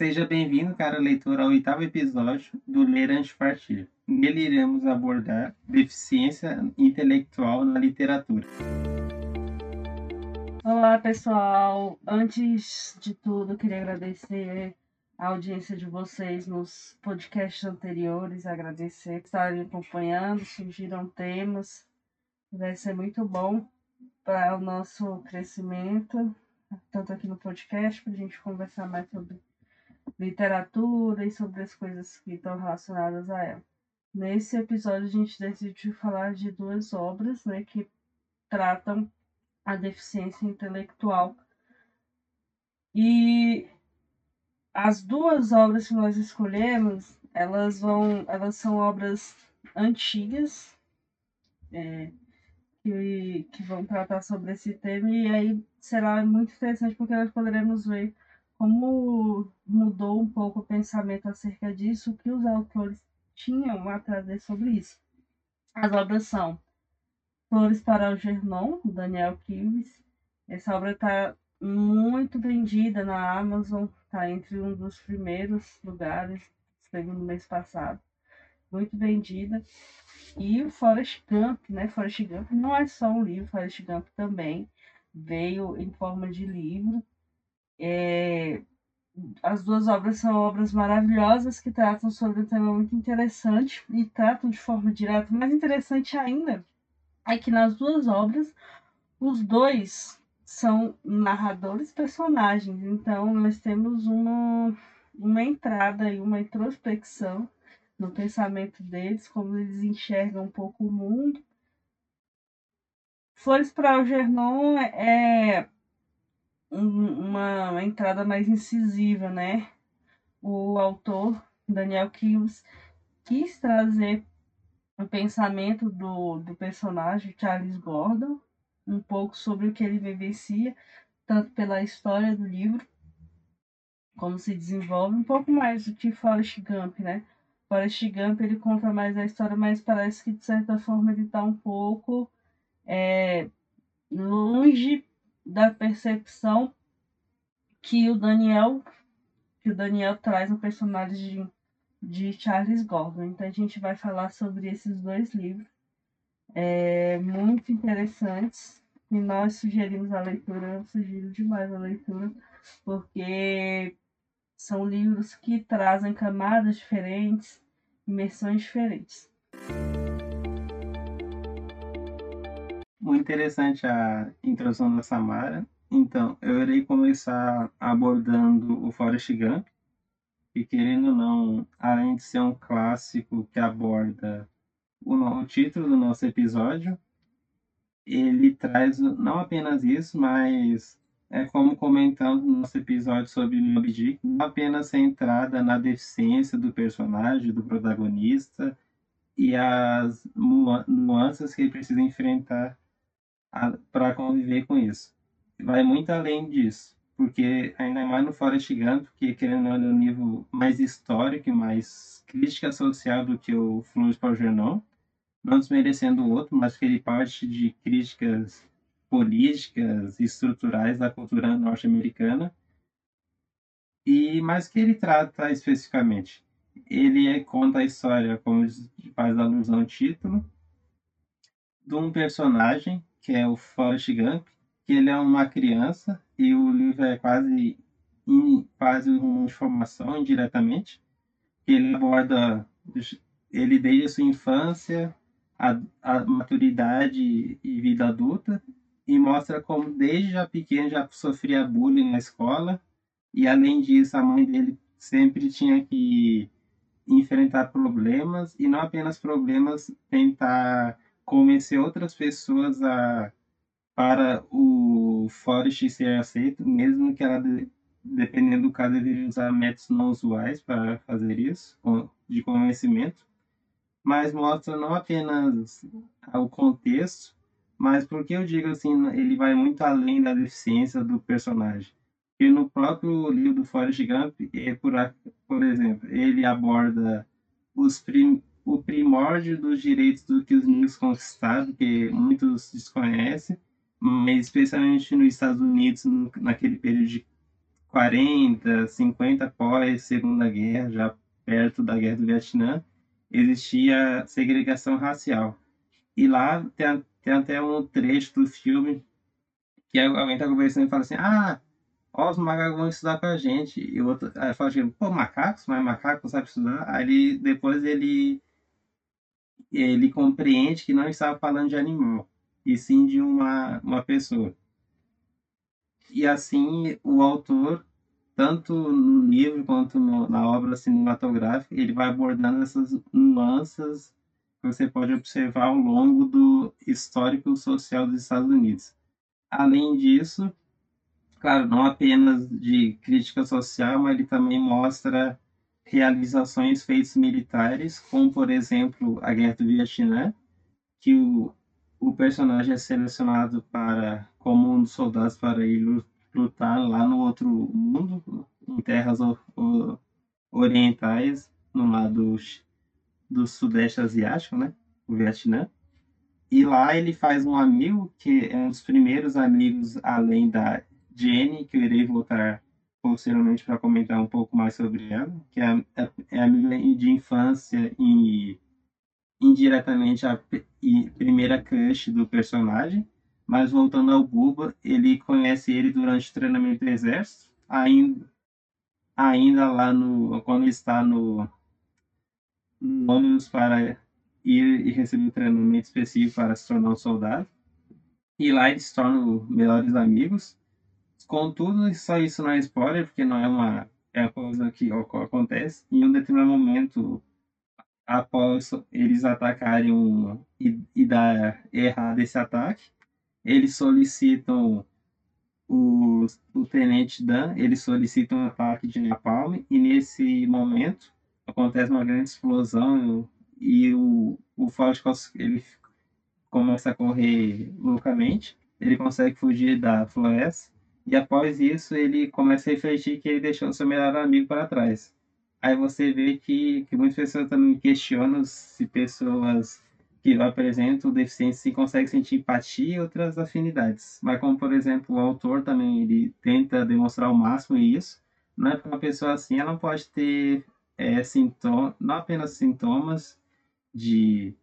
Seja bem-vindo, cara leitor, ao oitavo episódio do Ler Antes Partir. Nele iremos abordar deficiência intelectual na literatura. Olá, pessoal. Antes de tudo, queria agradecer a audiência de vocês nos podcasts anteriores, agradecer por estarem acompanhando, surgiram temas, vai ser muito bom para o nosso crescimento, tanto aqui no podcast, para a gente conversar mais sobre literatura e sobre as coisas que estão relacionadas a ela. Nesse episódio a gente decidiu falar de duas obras né, que tratam a deficiência intelectual. E as duas obras que nós escolhemos, elas vão, elas são obras antigas é, que, que vão tratar sobre esse tema e aí será muito interessante porque nós poderemos ver como mudou um pouco o pensamento acerca disso, o que os autores tinham a trazer sobre isso. As obras são Flores para o Gernon, Daniel Kives. Essa obra está muito vendida na Amazon, está entre um dos primeiros lugares, no mês passado. Muito vendida. E o Forrest Gump, né? Forrest Gump não é só um livro, Forrest Gump também veio em forma de livro. É, as duas obras são obras maravilhosas que tratam sobre um tema muito interessante e tratam de forma direta. Mais interessante ainda é que nas duas obras os dois são narradores personagens. Então nós temos uma, uma entrada e uma introspecção no pensamento deles, como eles enxergam um pouco o mundo. Flores para Algernon é uma, uma entrada mais incisiva, né? O autor, Daniel Kills, quis trazer o pensamento do, do personagem Charles Gordon, um pouco sobre o que ele vivencia, tanto pela história do livro, como se desenvolve, um pouco mais do que Forrest Gump, né? Forrest Gump ele conta mais a história, mas parece que de certa forma ele está um pouco é, longe da percepção que o Daniel que o Daniel traz no personagem de, de Charles Gordon. Então a gente vai falar sobre esses dois livros é, muito interessantes e nós sugerimos a leitura, eu sugiro demais a leitura, porque são livros que trazem camadas diferentes, imersões diferentes. Muito interessante a introdução da Samara. Então, eu irei começar abordando o Forrest Gump, que querendo ou não, além de ser um clássico que aborda o, o título do nosso episódio, ele traz não apenas isso, mas é como comentamos no nosso episódio sobre Moby Dick, não apenas centrada na deficiência do personagem, do protagonista e as nuances que ele precisa enfrentar para conviver com isso. Vai muito além disso, porque ainda mais no Forrest Gump, que querendo é um nível mais histórico e mais crítica social do que o Flores para o Gernon, não desmerecendo o outro, mas que ele parte de críticas políticas e estruturais da cultura norte-americana. E mais que ele trata especificamente, ele conta a história, como faz alusão ao título, de um personagem que é o Forrest Gump, que ele é uma criança e o livro é quase quase uma informação indiretamente, ele aborda ele desde a sua infância, a, a maturidade e vida adulta, e mostra como desde já pequeno já sofria bullying na escola, e além disso a mãe dele sempre tinha que enfrentar problemas, e não apenas problemas, tentar convencer outras pessoas a para o Forest ser aceito, mesmo que ela, dependendo do caso, deveria usar métodos não usuais para fazer isso, de convencimento, mas mostra não apenas o contexto, mas porque eu digo assim, ele vai muito além da deficiência do personagem. E no próprio livro do Forrest Gump, é por, por exemplo, ele aborda os prim, o primórdio dos direitos do que os negros conquistaram, que muitos desconhecem, mas especialmente nos Estados Unidos, naquele período de 40, 50 após Segunda Guerra, já perto da Guerra do Vietnã, existia segregação racial. E lá tem, tem até um trecho do filme que alguém está conversando e fala assim: Ah, ó, os macacos vão estudar com a gente. E o outro fala assim: Pô, macacos? Mas macaco sabe estudar? Aí depois ele, ele compreende que não estava falando de animal, e sim de uma, uma pessoa. E assim o autor, tanto no livro quanto no, na obra cinematográfica, ele vai abordando essas nuances que você pode observar ao longo do histórico social dos Estados Unidos. Além disso, claro, não apenas de crítica social, mas ele também mostra realizações feitas militares, como por exemplo a Guerra do Vietnã, que o, o personagem é selecionado para como um dos soldados para ir lutar lá no outro mundo, em terras o, o, orientais, no lado do sudeste asiático, né, o Vietnã. E lá ele faz um amigo que é um dos primeiros amigos além da Jenny, que eu irei voltar posteriormente para comentar um pouco mais sobre ela, que é, é, é amiga de infância e indiretamente a primeira crush do personagem. Mas voltando ao Buba, ele conhece ele durante o treinamento do exército, ainda, ainda lá no quando está no ônibus para ir e receber um treinamento específico para se tornar um soldado. E lá eles se tornam melhores amigos. Contudo, só isso não é spoiler, porque não é uma, é uma coisa que acontece. Em um determinado momento, após eles atacarem um, e, e dar errado esse ataque, eles solicitam o, o tenente Dan, eles solicitam um ataque de napalm e nesse momento acontece uma grande explosão e o, o Flash ele começa a correr loucamente, ele consegue fugir da floresta, e após isso ele começa a refletir que ele deixou seu melhor amigo para trás. Aí você vê que, que muitas pessoas também questionam se pessoas que apresentam deficiência se conseguem sentir empatia e outras afinidades. Mas como, por exemplo, o autor também ele tenta demonstrar ao máximo isso, não é para uma pessoa assim, ela não pode ter é, sintomas, não apenas sintomas de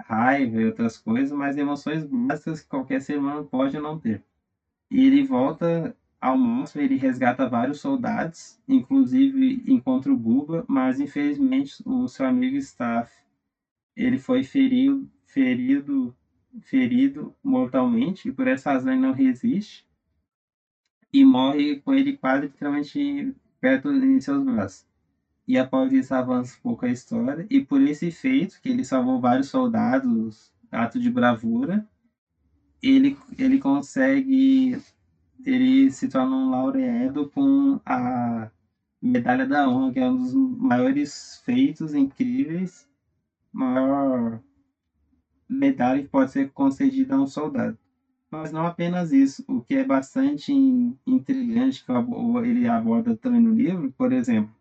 raiva e outras coisas, mas emoções básicas que qualquer ser humano pode não ter. E ele volta ao monstro, ele resgata vários soldados, inclusive encontra o Buba, mas infelizmente o seu amigo Staff, ele foi ferido, ferido, ferido mortalmente e por essa razão ele não resiste e morre com ele quase literalmente perto em seus braços. E após isso avança um pouco a história. E por esse feito, que ele salvou vários soldados, ato de bravura, ele, ele consegue. Ele se torna um laureado com a Medalha da Honra, que é um dos maiores feitos incríveis, maior medalha que pode ser concedida a um soldado. Mas não apenas isso, o que é bastante intrigante que ele aborda também no livro, por exemplo,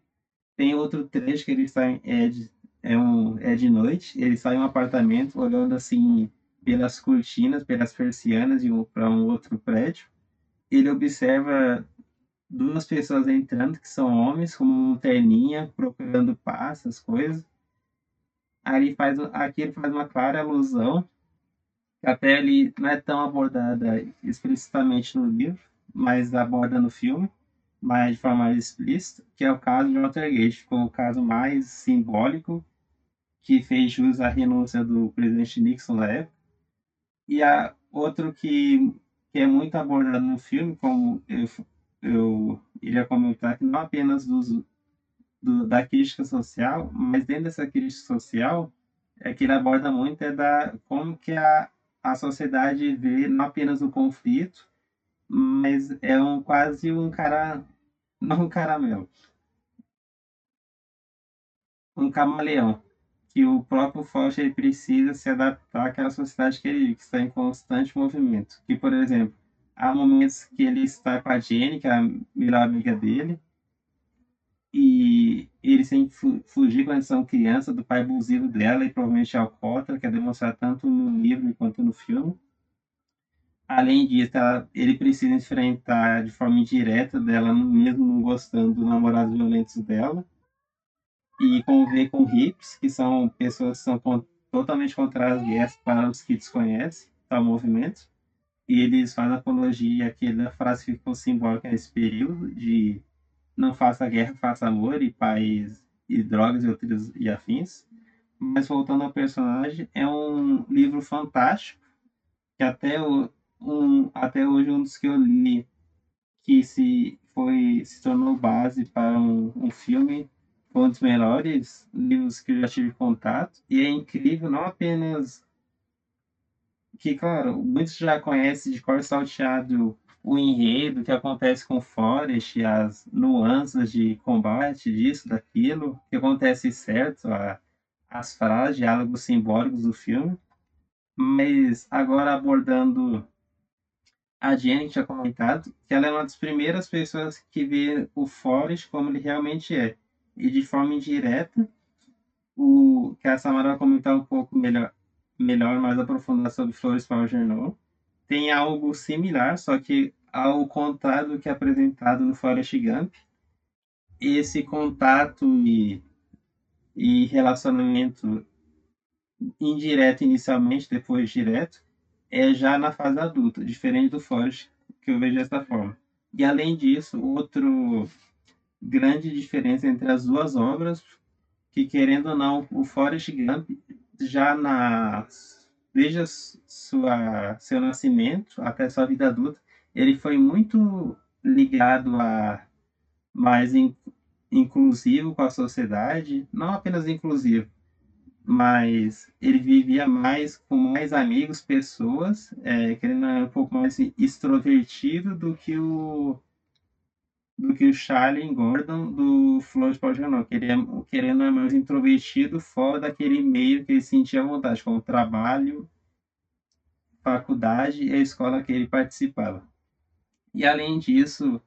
tem outro trecho que ele em, é, é, um, é de noite, ele sai em um apartamento olhando assim pelas cortinas, pelas persianas de um, para um outro prédio. Ele observa duas pessoas entrando, que são homens, com uma terninha, procurando paz, essas coisas. Aí faz, aqui ele faz uma clara alusão, que até ele não é tão abordada explicitamente no livro, mas aborda no filme, mas de forma explícita, que é o caso de Watergate, foi o caso mais simbólico que fez jus à renúncia do presidente Nixon na época. E a outro que, que é muito abordado no filme, como eu, eu iria comentar, que não apenas dos, do, da crítica social, mas dentro dessa crítica social, é que ele aborda muito é da como que a, a sociedade vê não apenas o conflito, mas é um quase um cara não um caramelo. Um camaleão. Que o próprio Foster precisa se adaptar àquela sociedade que ele que está em constante movimento. Que, por exemplo, há momentos que ele está com a Jenny, que é a melhor amiga dele, e ele sem fugir quando são criança do pai abusivo dela e provavelmente alcoólatra, que é demonstrado tanto no livro quanto no filme. além disso, ela, ele precisa enfrentar de forma indireta dela, mesmo não gostando dos namorados violentos dela, e conviver com hips, que são pessoas que são totalmente contrárias para os que desconhecem tal movimento. E eles fazem apologia àquela frase que ficou simbólica nesse período de não faça guerra, faça amor e paz e drogas e outros e afins. Mas voltando ao personagem, é um livro fantástico que até, o, um, até hoje um dos que eu li que se foi se tornou base para um, um filme foi um dos melhores livros que eu já tive contato e é incrível não apenas que claro muitos já conhecem de cor salteado o enredo que acontece com Forrest, as nuances de combate disso, daquilo, que acontece certo, a, as frases, diálogos simbólicos do filme. Mas agora abordando a Jenny tinha comentado que ela é uma das primeiras pessoas que vê o Forrest como ele realmente é. E de forma indireta, o que a Samara vai comentar um pouco melhor, melhor mais aprofundado sobre Flores para o Jornal tem algo similar, só que ao contrário do que é apresentado no Forrest Gump, esse contato e, e relacionamento indireto inicialmente, depois direto, é já na fase adulta, diferente do Forrest, que eu vejo dessa forma. E além disso, outro grande diferença entre as duas obras, que querendo ou não, o Forrest Gump já nas desde sua, seu nascimento até sua vida adulta, ele foi muito ligado a mais in, inclusivo com a sociedade, não apenas inclusivo, mas ele vivia mais com mais amigos, pessoas, é, querendo um pouco mais extrovertido do que o do que o Charlie Gordon do Flores Paulino, querendo, querendo é mais introvertido fora daquele meio que ele sentia vontade, como trabalho, faculdade e a escola que ele participava. E além disso,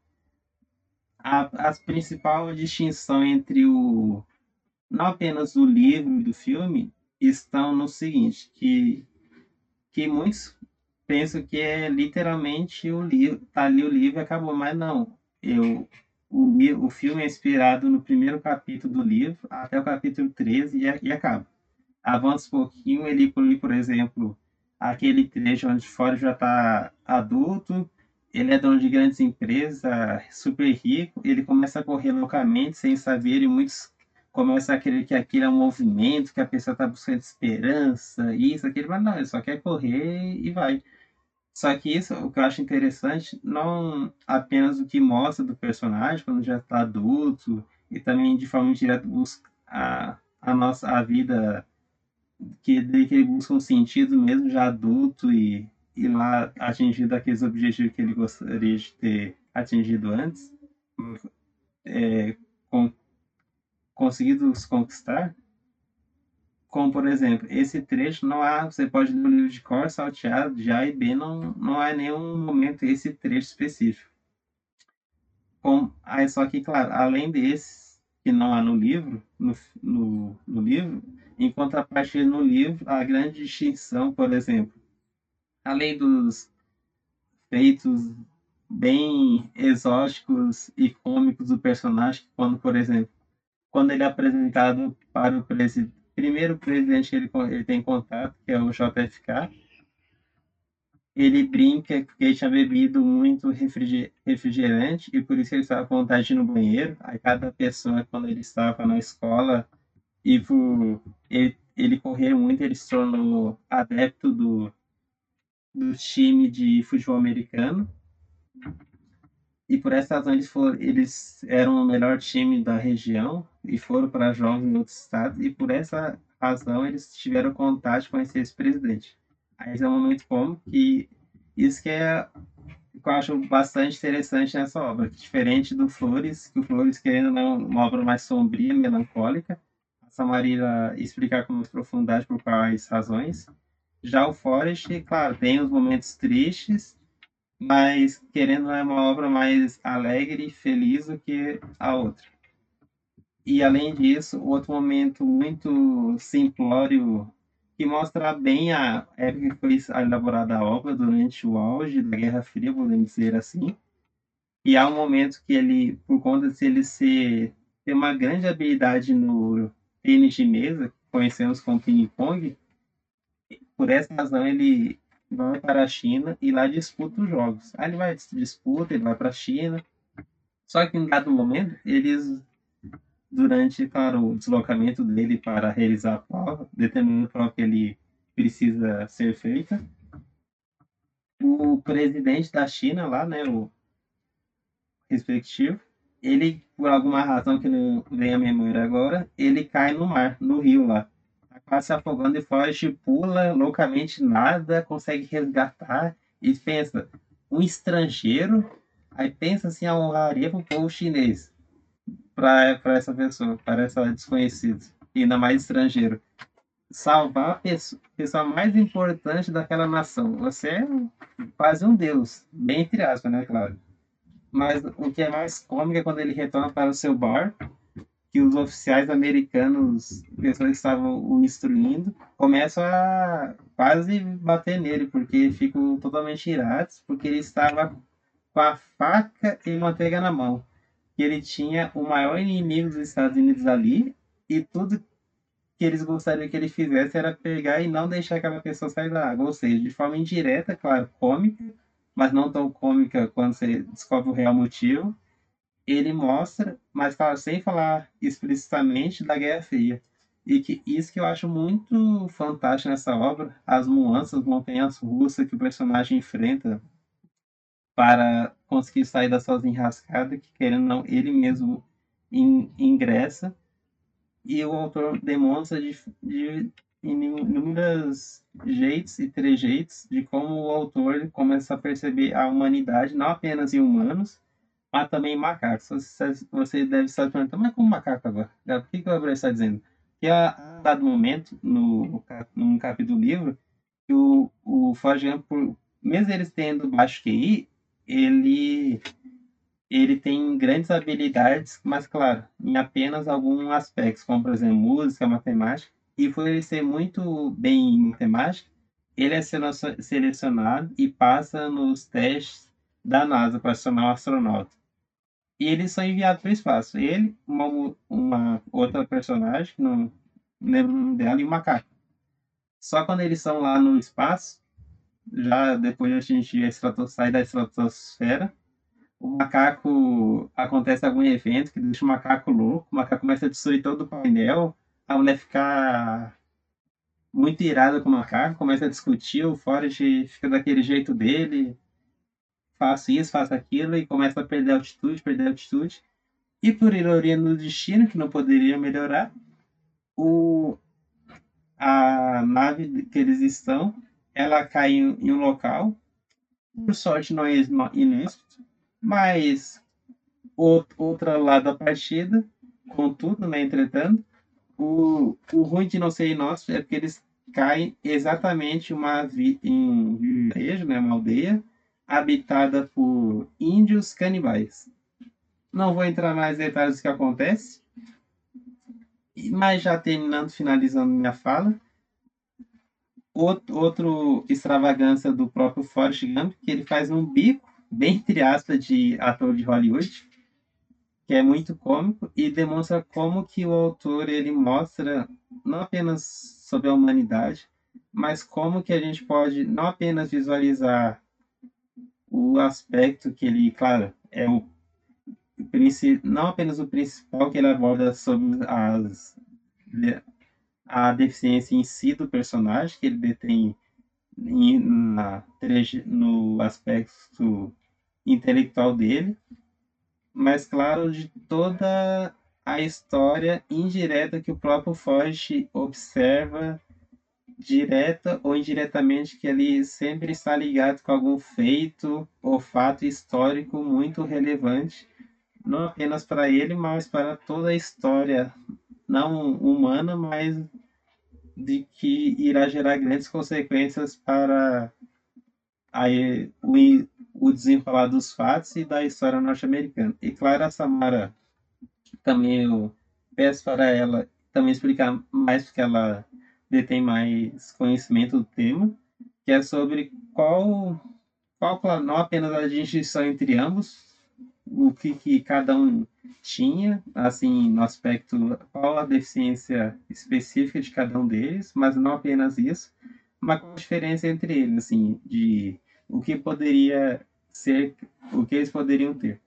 a, a principal distinção entre o não apenas o livro e do filme estão no seguinte, que que muitos pensam que é literalmente o livro, tá ali o livro e acabou, mas não eu, o, o filme é inspirado no primeiro capítulo do livro até o capítulo 13 e, e acaba. Avança um pouquinho, ele inclui, por exemplo, aquele trecho onde fora já está adulto, ele é dono de grandes empresas, super rico, ele começa a correr loucamente sem saber e muitos começam a querer que aquilo é um movimento, que a pessoa está buscando esperança, isso, aquilo, mas não, ele só quer correr e vai. Só que isso, o que eu acho interessante, não apenas o que mostra do personagem quando já está adulto, e também de forma direta busca a, a nossa a vida que, que ele busca um sentido mesmo já adulto e, e lá atingindo aqueles objetivos que ele gostaria de ter atingido antes, é, com, conseguido conquistar, como, por exemplo, esse trecho não há, você pode ler o livro de cor, salteado, de A e B, não, não há nenhum momento esse trecho específico. Com, aí, só que, claro, além desse, que não há no livro, no, no, no livro, em contrapartida no livro, a grande distinção, por exemplo, além dos feitos bem exóticos e cômicos do personagem, quando, por exemplo, quando ele é apresentado para o presidente primeiro presidente que ele, ele tem contato, que é o JFK, ele brinca que ele tinha bebido muito refrigerante e por isso ele estava com vontade de ir no banheiro. Aí cada pessoa, quando ele estava na escola, ele, ele correu muito, ele se tornou adepto do, do time de futebol americano. E por essa razão eles, foram, eles eram o melhor time da região e foram para jogos em outros estados, e por essa razão eles tiveram contato conhecer esse presidente. Aí é um momento como que isso que é que eu acho bastante interessante nessa obra, diferente do Flores, que o Flores querendo não uma obra mais sombria, melancólica, a Samarira explicar com mais profundidade por quais razões. Já o Forest, claro, tem os momentos tristes, mas querendo é uma obra mais alegre e feliz do que a outra. E além disso, outro momento muito simplório que mostra bem a época que foi elaborada a obra durante o auge da Guerra Fria, podemos dizer assim. E há um momento que ele, por conta de ele ser, ter uma grande habilidade no tênis de mesa, conhecemos como ping-pong, por essa razão ele vai para a China e lá disputa os jogos. Aí ele vai disputa, ele vai para a China. Só que em dado momento, eles durante claro, o deslocamento dele para realizar a prova, determinando a prova que ele precisa ser feita, o presidente da China lá, né, o respectivo, ele, por alguma razão que não vem à memória agora, ele cai no mar, no rio lá. Quase se afogando e foge, pula loucamente, nada, consegue resgatar e pensa, um estrangeiro, aí pensa assim, a honraria para o povo chinês para essa pessoa, para essa desconhecida, ainda mais estrangeiro. Salvar a pessoa, pessoa mais importante daquela nação. Você é quase um deus, bem entre aspas, né, claro. Mas o que é mais cômico é quando ele retorna para o seu bar, que os oficiais americanos, pessoas que estavam o instruindo, começam a quase bater nele, porque ficam totalmente irados, porque ele estava com a faca e manteiga na mão que ele tinha o maior inimigo dos Estados Unidos ali e tudo que eles gostariam que ele fizesse era pegar e não deixar aquela pessoa sair da água. Ou seja, de forma indireta, claro, cômica, mas não tão cômica quando você descobre o real motivo. Ele mostra, mas claro, sem falar explicitamente da Guerra Fria. E que isso que eu acho muito fantástico nessa obra, as nuances, montanhas russas que o personagem enfrenta para conseguir sair da sozinha enrascada, que querendo não, ele mesmo in, ingressa. E o autor demonstra de, de inúmeros jeitos e trejeitos de como o autor começa a perceber a humanidade, não apenas em humanos, mas também macacos. Você, deve estar perguntando, mas como macaco agora? Por que, o Gabriel está dizendo? Que a dado momento, no, no capítulo do livro, que o, o Forjan, por, mesmo eles tendo baixo QI, ele ele tem grandes habilidades, mas claro, em apenas alguns aspectos, como por exemplo música, matemática, e por ele ser muito bem em matemática, ele é selecionado e passa nos testes da NASA para se tornar um astronauta. E eles são enviados para o espaço. Ele, uma, uma outra personagem, não lembro o nome dela, e um macaco. Só quando eles estão lá no espaço, já depois a gente sai da estratosfera, o macaco acontece algum evento que deixa o macaco louco, o macaco começa a destruir todo o painel, a mulher fica muito irada com o macaco, começa a discutir, o Forrest fica daquele jeito dele, faço isso, faço aquilo, e começa a perder altitude, perder altitude. E por ironia no destino, que não poderia melhorar, o, a nave que eles estão ela cai em, um local, por sorte não é inexto, mas outra lado da partida, contudo, né, entretanto, o, o ruim de não ser nosso é porque eles caem exatamente uma vi, em um vilarejo, né, uma aldeia, habitada por índios canibais. Não vou entrar mais detalhes do que acontece, mas já terminando, finalizando minha fala, outro, outro extravagância do próprio Forrest Gump, que ele faz um bico, bem entre aspas, de ator de Hollywood, que é muito cômico e demonstra como que o autor ele mostra não apenas sobre a humanidade, mas como que a gente pode não apenas visualizar o aspecto que ele, claro, é o não apenas o principal que ele aborda sobre as a deficiência em si do personagem, que ele detém na, no aspecto intelectual dele, mas claro, de toda a história indireta que o próprio Foge observa, direta ou indiretamente, que ele sempre está ligado com algum feito ou fato histórico muito relevante, não apenas para ele, mas para toda a história não humana, mas de que irá gerar grandes consequências para aí, o, o desenrolar dos fatos e da história norte-americana. E claro, a Samara também eu peço para ela também explicar mais, porque ela detém mais conhecimento do tema, que é sobre qual, qual não apenas a distinção entre ambos, o que, que cada um tinha, assim, no aspecto, qual a deficiência específica de cada um deles, mas não apenas isso, mas qual a diferença entre eles, assim, de o que poderia ser, o que eles poderiam ter.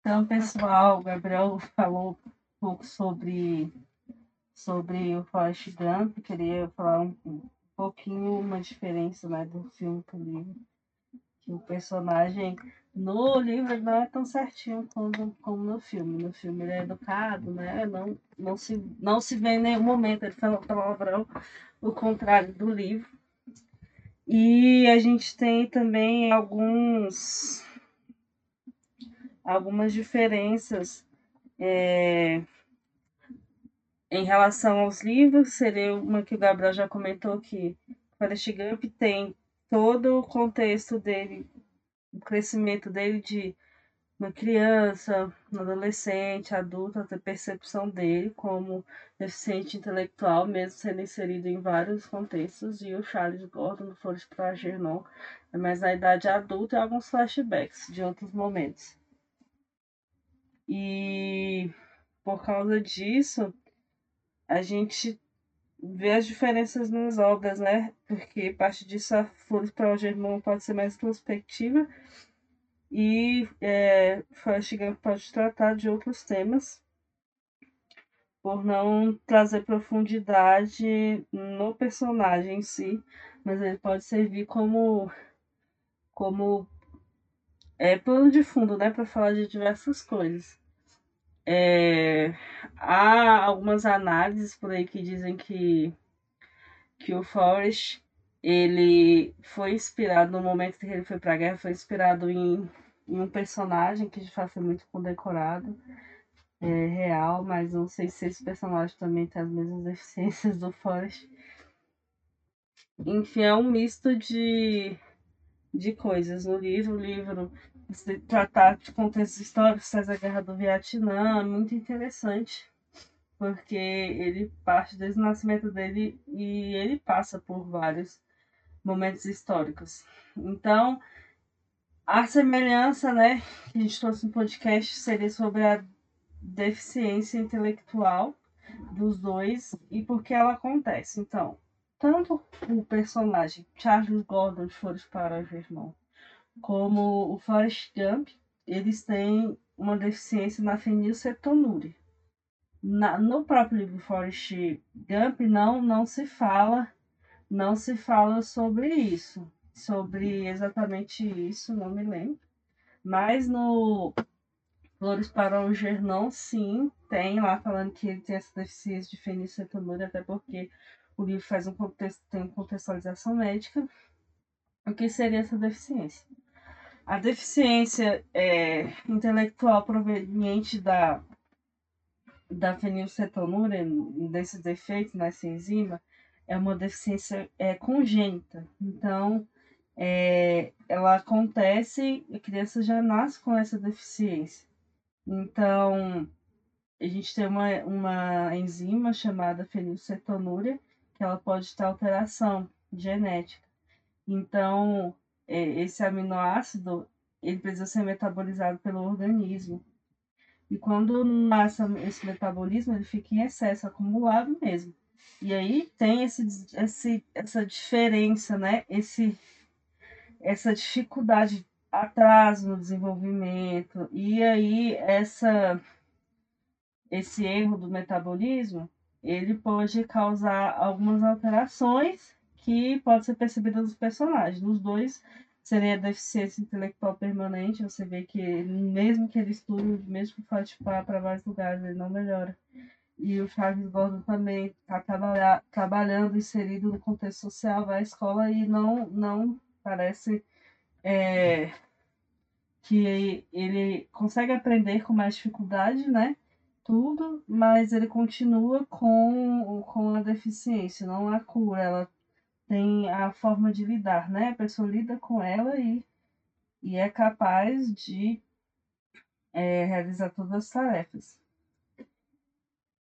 Então, pessoal, o Gabriel falou pouco sobre, sobre o Forrest Gump, queria falar um, um pouquinho uma diferença né, do filme para o livro. Que o personagem no livro não é tão certinho como, como no filme. No filme ele é educado, né? Não, não, se, não se vê em nenhum momento ele falando palavrão, o contrário do livro. E a gente tem também alguns algumas diferenças é, em relação aos livros. Seria uma que o Gabriel já comentou que Forrest Gump tem todo o contexto dele, o crescimento dele de uma criança, um adolescente, adulto, a percepção dele como deficiente intelectual, mesmo sendo inserido em vários contextos, e o Charles Gordon do Flores para Gernon, é mais na idade adulta e alguns flashbacks de outros momentos. E por causa disso, a gente vê as diferenças nas obras, né? Porque parte disso a Flores para Gernon pode ser mais introspectiva e é, Forrest pode tratar de outros temas por não trazer profundidade no personagem em si, mas ele pode servir como como é, plano de fundo, né, para falar de diversas coisas. É, há algumas análises por aí que dizem que que o Forrest ele foi inspirado no momento que ele foi para a guerra, foi inspirado em, em, um personagem que de fato foi muito condecorado, é, real, mas não sei se esse personagem também tem as mesmas deficiências do Forrest. Enfim, é um misto de, de coisas. No livro, o livro tratar de contextos históricos, traz a guerra do Vietnã, muito interessante porque ele parte desde o nascimento dele e ele passa por vários momentos históricos. Então, a semelhança, né, que a gente trouxe no podcast seria sobre a deficiência intelectual dos dois e por que ela acontece. Então, tanto o personagem Charles Gordon de Flores para Vermont como o Forrest Gump, eles têm uma deficiência na fenilcetonúria. Na, no próprio livro Forrest Gump não, não se fala não se fala sobre isso, sobre exatamente isso, não me lembro. Mas no Flores para o Gernon, sim, tem lá falando que ele tem essa deficiência de fenilcetonúria, até porque o livro faz um contexto, tem contextualização médica. O que seria essa deficiência? A deficiência é, intelectual proveniente da, da fenilcetonúria, desses defeitos nessa enzima, é uma deficiência é, congênita. Então, é, ela acontece, a criança já nasce com essa deficiência. Então, a gente tem uma, uma enzima chamada fenilcetonúria, que ela pode ter alteração genética. Então, esse aminoácido, ele precisa ser metabolizado pelo organismo. E quando nasce esse metabolismo, ele fica em excesso, acumulado mesmo. E aí tem esse, esse, essa diferença, né? Esse, essa dificuldade, atraso no desenvolvimento, e aí essa, esse erro do metabolismo, ele pode causar algumas alterações que podem ser percebidas nos personagens. Nos dois seria deficiência intelectual permanente, você vê que mesmo que ele estude, mesmo que participar para vários lugares, ele não melhora e o Charles Gordon também está trabalha, trabalhando, inserido no contexto social, vai à escola e não, não parece é, que ele consegue aprender com mais dificuldade, né? Tudo, mas ele continua com, com a deficiência, não a cura. Ela tem a forma de lidar, né? A pessoa lida com ela e, e é capaz de é, realizar todas as tarefas.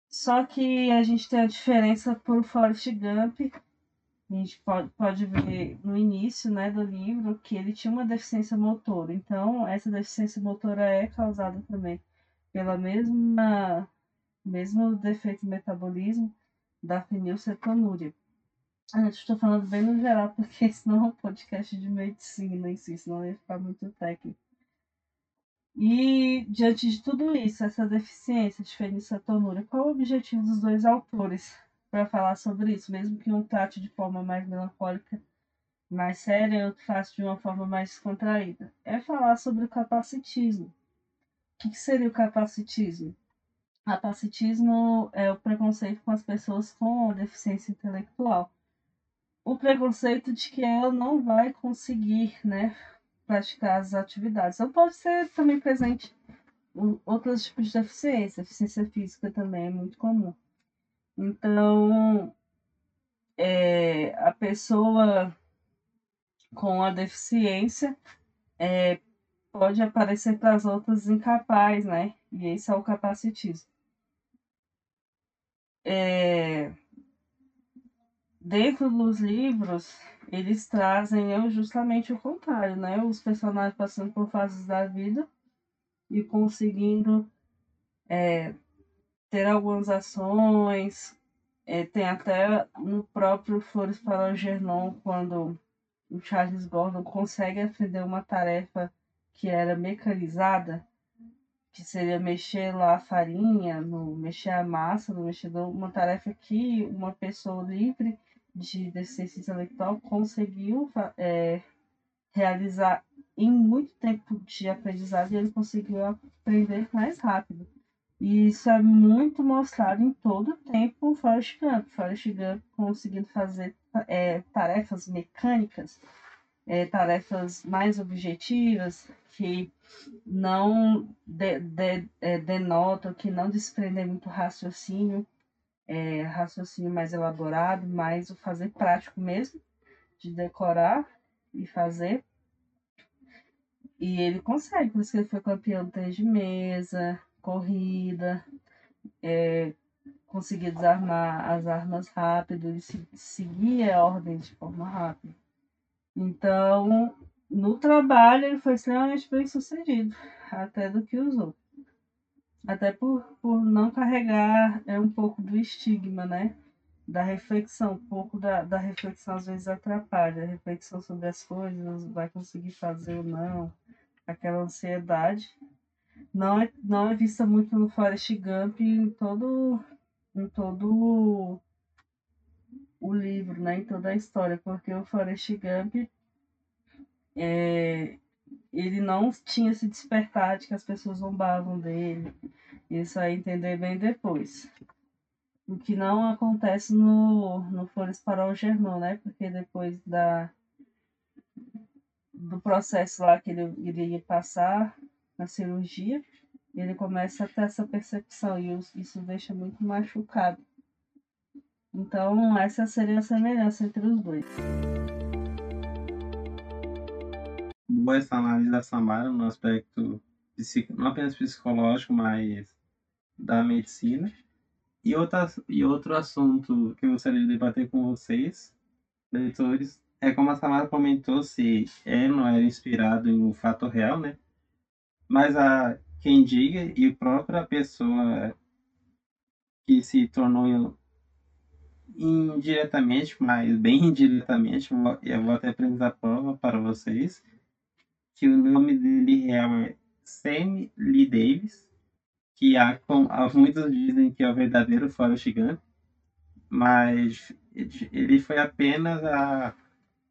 Só que a gente tem a diferença por Forrest Gump. A gente pode, pode ver no início né, do livro que ele tinha uma deficiência motora. Então, essa deficiência motora é causada também pela mesma mesmo defeito de metabolismo da fenilcetonúria. Estou falando bem no geral, porque senão é um podcast de medicina em si, senão ia ficar muito técnico. E, diante de tudo isso, essa deficiência de fenilcetonúria, qual o objetivo dos dois autores para falar sobre isso? Mesmo que um trate de forma mais melancólica, mais séria, outro faça de uma forma mais descontraída. É falar sobre o capacitismo. O que seria o capacitismo? Capacitismo é o preconceito com as pessoas com deficiência intelectual. O preconceito de que ela não vai conseguir, né, praticar as atividades. Então pode ser também presente outros tipos de deficiência, deficiência física também é muito comum. Então, é, a pessoa com a deficiência é, pode aparecer para as outras incapaz, né? E esse é o capacitismo. É, dentro dos livros, eles trazem justamente o contrário, né? Os personagens passando por fases da vida e conseguindo é, ter algumas ações. É, tem até no próprio Flores para o Gernon, quando o Charles Gordon consegue aprender uma tarefa que era mecanizada, que seria mexer lá a farinha, no, mexer a massa, no mexedor, uma tarefa que uma pessoa livre de deficiência intelectual conseguiu é, realizar em muito tempo de aprendizado e ele conseguiu aprender mais rápido. E isso é muito mostrado em todo o tempo o Forrest Gump. Forrest Gump conseguindo fazer é, tarefas mecânicas é, tarefas mais objetivas, que não de, de, é, denotam, que não desprendem muito raciocínio, é, raciocínio mais elaborado, mais o fazer prático mesmo, de decorar e fazer. E ele consegue, por isso que ele foi campeão do de mesa, corrida, é, desarmar as armas rápido, ele seguia a ordem de forma rápida. Então, no trabalho, ele foi extremamente bem sucedido, até do que os outros. Até por, por não carregar é um pouco do estigma, né? Da reflexão, um pouco da, da reflexão às vezes atrapalha, a reflexão sobre as coisas, vai conseguir fazer ou não, aquela ansiedade. Não é, não é vista muito no Forest Gump em todo, em todo o livro, né, em toda a história, porque o Forrest Gump é, ele não tinha se despertado de que as pessoas zombavam dele. Isso aí entender bem depois. O que não acontece no, no Flores o Germão, né? Porque depois da, do processo lá que ele iria passar na cirurgia, ele começa a ter essa percepção e isso deixa muito machucado. Então, essa seria a semelhança entre os dois. Boa essa análise da Samara no aspecto não apenas psicológico, mas da medicina. E, outra, e outro assunto que eu gostaria de debater com vocês, leitores, é como a Samara comentou se é não era inspirado em um fato real, né? Mas a quem diga e a própria pessoa que se tornou indiretamente, mas bem indiretamente, eu vou até apresentar a prova para vocês, que o nome dele real é Sam Lee Davis, que há, com, muitos dizem que é o verdadeiro Forrest Gump, mas ele foi apenas a,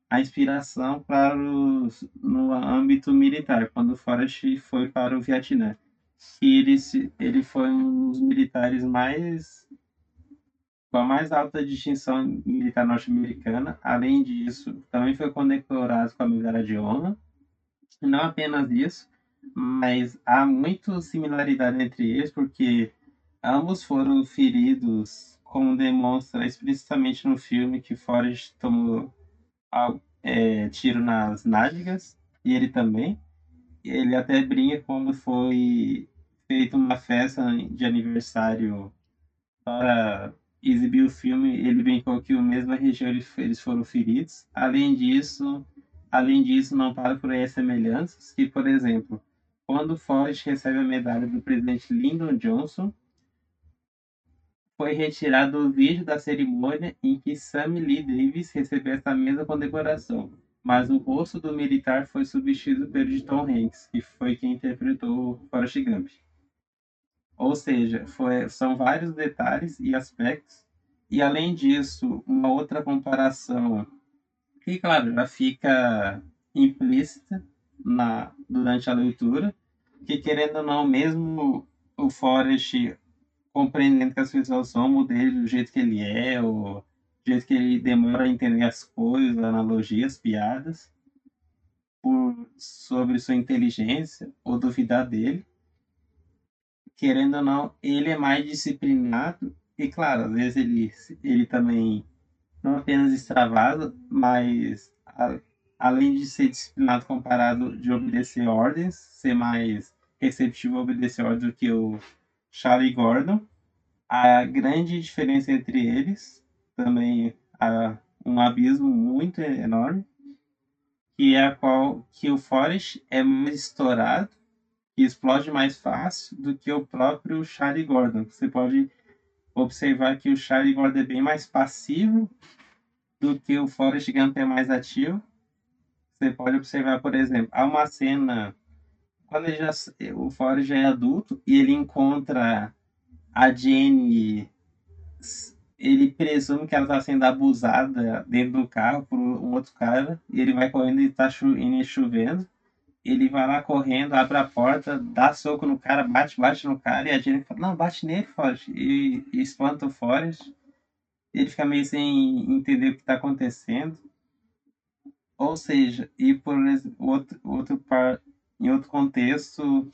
a inspiração para os, no âmbito militar, quando Forrest foi para o Vietnã. Ele, ele foi um dos militares mais com a mais alta distinção militar norte-americana. Além disso, também foi condecorado com a medalha de honra. Não apenas isso, mas há muita similaridade entre eles, porque ambos foram feridos, como demonstra explicitamente no filme que Forrest tomou é, tiro nas nádegas, e ele também. Ele até brinca quando foi feita uma festa de aniversário para exibir o filme, ele brincou que o mesma região eles foram feridos. Além disso, além disso, não para por aí as semelhanças, que, por exemplo, quando Forrest recebe a medalha do presidente Lyndon Johnson, foi retirado o vídeo da cerimônia em que Sammy Lee Davis recebeu essa mesma condecoração, mas o rosto do militar foi substituído pelo de Tom Hanks, que foi quem interpretou Forrest Gump. Ou seja, foi, são vários detalhes e aspectos, e além disso, uma outra comparação que, claro, já fica implícita na, durante a leitura, que querendo ou não, mesmo o Forrest compreendendo que as pessoas são dele do jeito que ele é, ou do jeito que ele demora a entender as coisas, analogias, piadas, por, sobre sua inteligência ou duvidar dele. Querendo ou não, ele é mais disciplinado e, claro, às vezes ele, ele também não apenas extravasa, mas a, além de ser disciplinado comparado de obedecer ordens, ser mais receptivo a obedecer ordens do que o Charlie Gordon. A grande diferença entre eles, também há um abismo muito enorme, que é a qual que o Forrest é mais estourado e explode mais fácil do que o próprio Charlie Gordon. Você pode observar que o Charlie Gordon é bem mais passivo do que o Forrest Gump é mais ativo. Você pode observar, por exemplo, há uma cena quando ele já, o Forrest já é adulto e ele encontra a Jenny, ele presume que ela está sendo abusada dentro do carro por um outro cara e ele vai correndo e está cho chovendo. Ele vai lá correndo, abre a porta, dá soco no cara, bate, bate no cara e a Jenny fala: Não, bate nele, Forrest. E, e espanta o Forrest. Ele fica meio sem entender o que está acontecendo. Ou seja, e por outro, outro par, em outro contexto,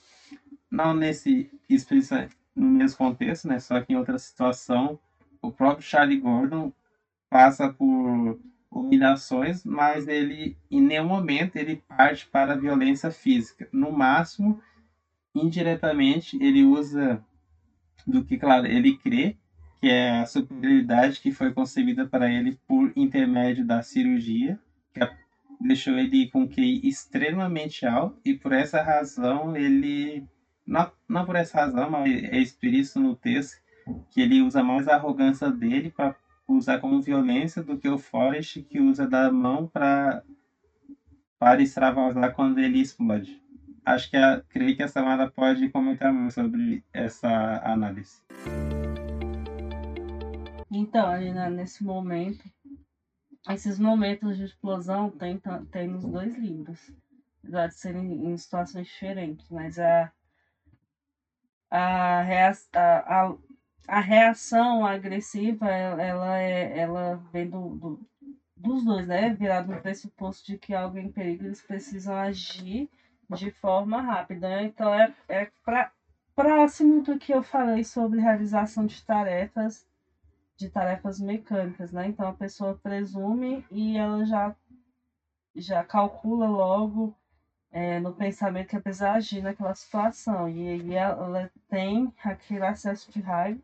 não nesse no mesmo contexto, né? Só que em outra situação, o próprio Charlie Gordon passa por humilhações, mas ele em nenhum momento ele parte para a violência física. No máximo, indiretamente, ele usa do que, claro, ele crê que é a superioridade que foi concebida para ele por intermédio da cirurgia, que deixou ele com QI extremamente alto e por essa razão ele não, não por essa razão, mas é explícito no texto que ele usa mais a arrogância dele para usar como violência do que o Forrest que usa da mão para para extravasar quando ele explode. Acho que a, creio que a Samara pode comentar mais sobre essa análise. Então, nesse momento, esses momentos de explosão tem, tem nos dois livros. Apesar de serem em situações diferentes, mas a, a, a, a reação agressiva, ela, é, ela vem do, do, dos dois, né? Virado no pressuposto de que alguém em perigo, eles precisam agir de forma rápida. Então, é, é pra, próximo do que eu falei sobre realização de tarefas de tarefas mecânicas, né? Então a pessoa presume e ela já, já calcula logo é, no pensamento que precisa agir naquela situação. E aí ela tem aquele acesso de raiva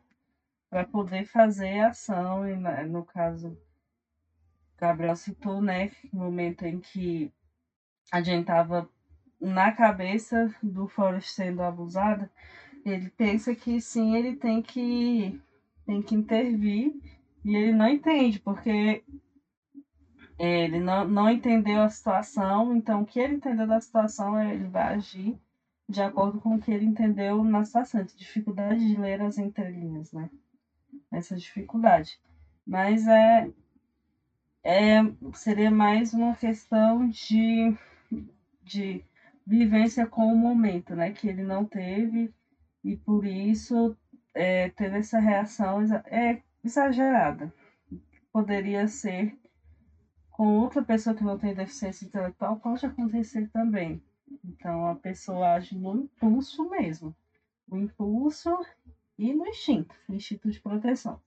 para poder fazer a ação. E no caso, Gabriel citou, né? Momento em que a gente na cabeça do Forrest sendo abusada, ele pensa que sim, ele tem que tem que intervir e ele não entende, porque ele não, não entendeu a situação, então o que ele entendeu da situação, ele vai agir de acordo com o que ele entendeu na situação. Dificuldade de ler as entrelinhas, né? Essa dificuldade. Mas é, é seria mais uma questão de, de vivência com o momento, né? Que ele não teve e por isso é, teve essa reação é, exagerada. Poderia ser com outra pessoa que não tem deficiência intelectual, pode acontecer também. Então a pessoa age no impulso mesmo. No impulso e no instinto, instinto de proteção.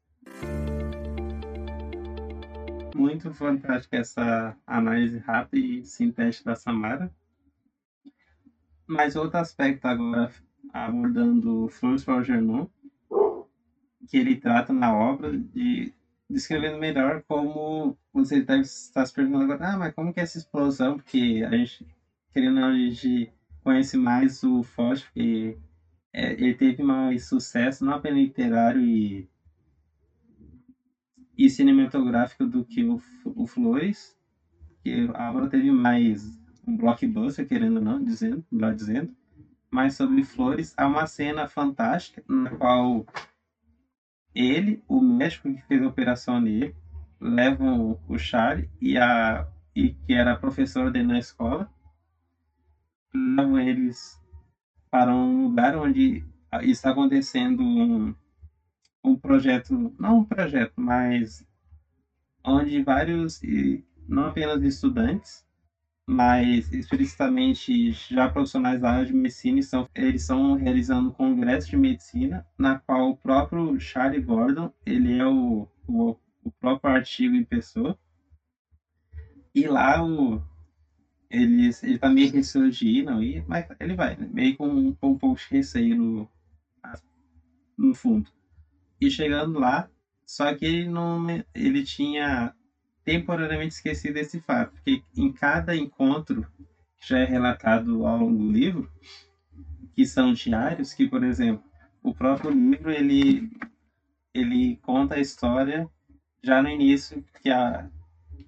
Muito fantástica essa análise rápida e sintética da Samara. Mas outro aspecto agora abordando Flores para que ele trata na obra de descrevendo melhor como você deve estar se perguntando agora, ah, mas como que é essa explosão? Porque a gente, querendo a gente conhece mais o Foch, porque é, ele teve mais sucesso, não apenas literário e, e cinematográfico do que o, o Flores, que a teve mais um blockbuster, querendo ou não, dizendo, melhor dizendo, mas sobre Flores, há uma cena fantástica na qual ele, o médico que fez a operação nele, levam o Charlie e a e que era professora dele na escola, levam eles para um lugar onde está acontecendo um, um projeto, não um projeto, mas onde vários, não apenas estudantes, mas explicitamente já profissionais da área de medicina estão, eles estão realizando um congresso de medicina na qual o próprio Charlie Gordon ele é o, o, o próprio artigo em pessoa. E lá o ele, ele tá meio receoso de ir, não ir, mas ele vai, né? meio com, com um pouco de receio no, no fundo. E chegando lá, só que ele não ele tinha temporariamente esquecido esse fato, porque em cada encontro que já é relatado ao longo do livro, que são diários, que por exemplo, o próprio livro ele ele conta a história já no início que a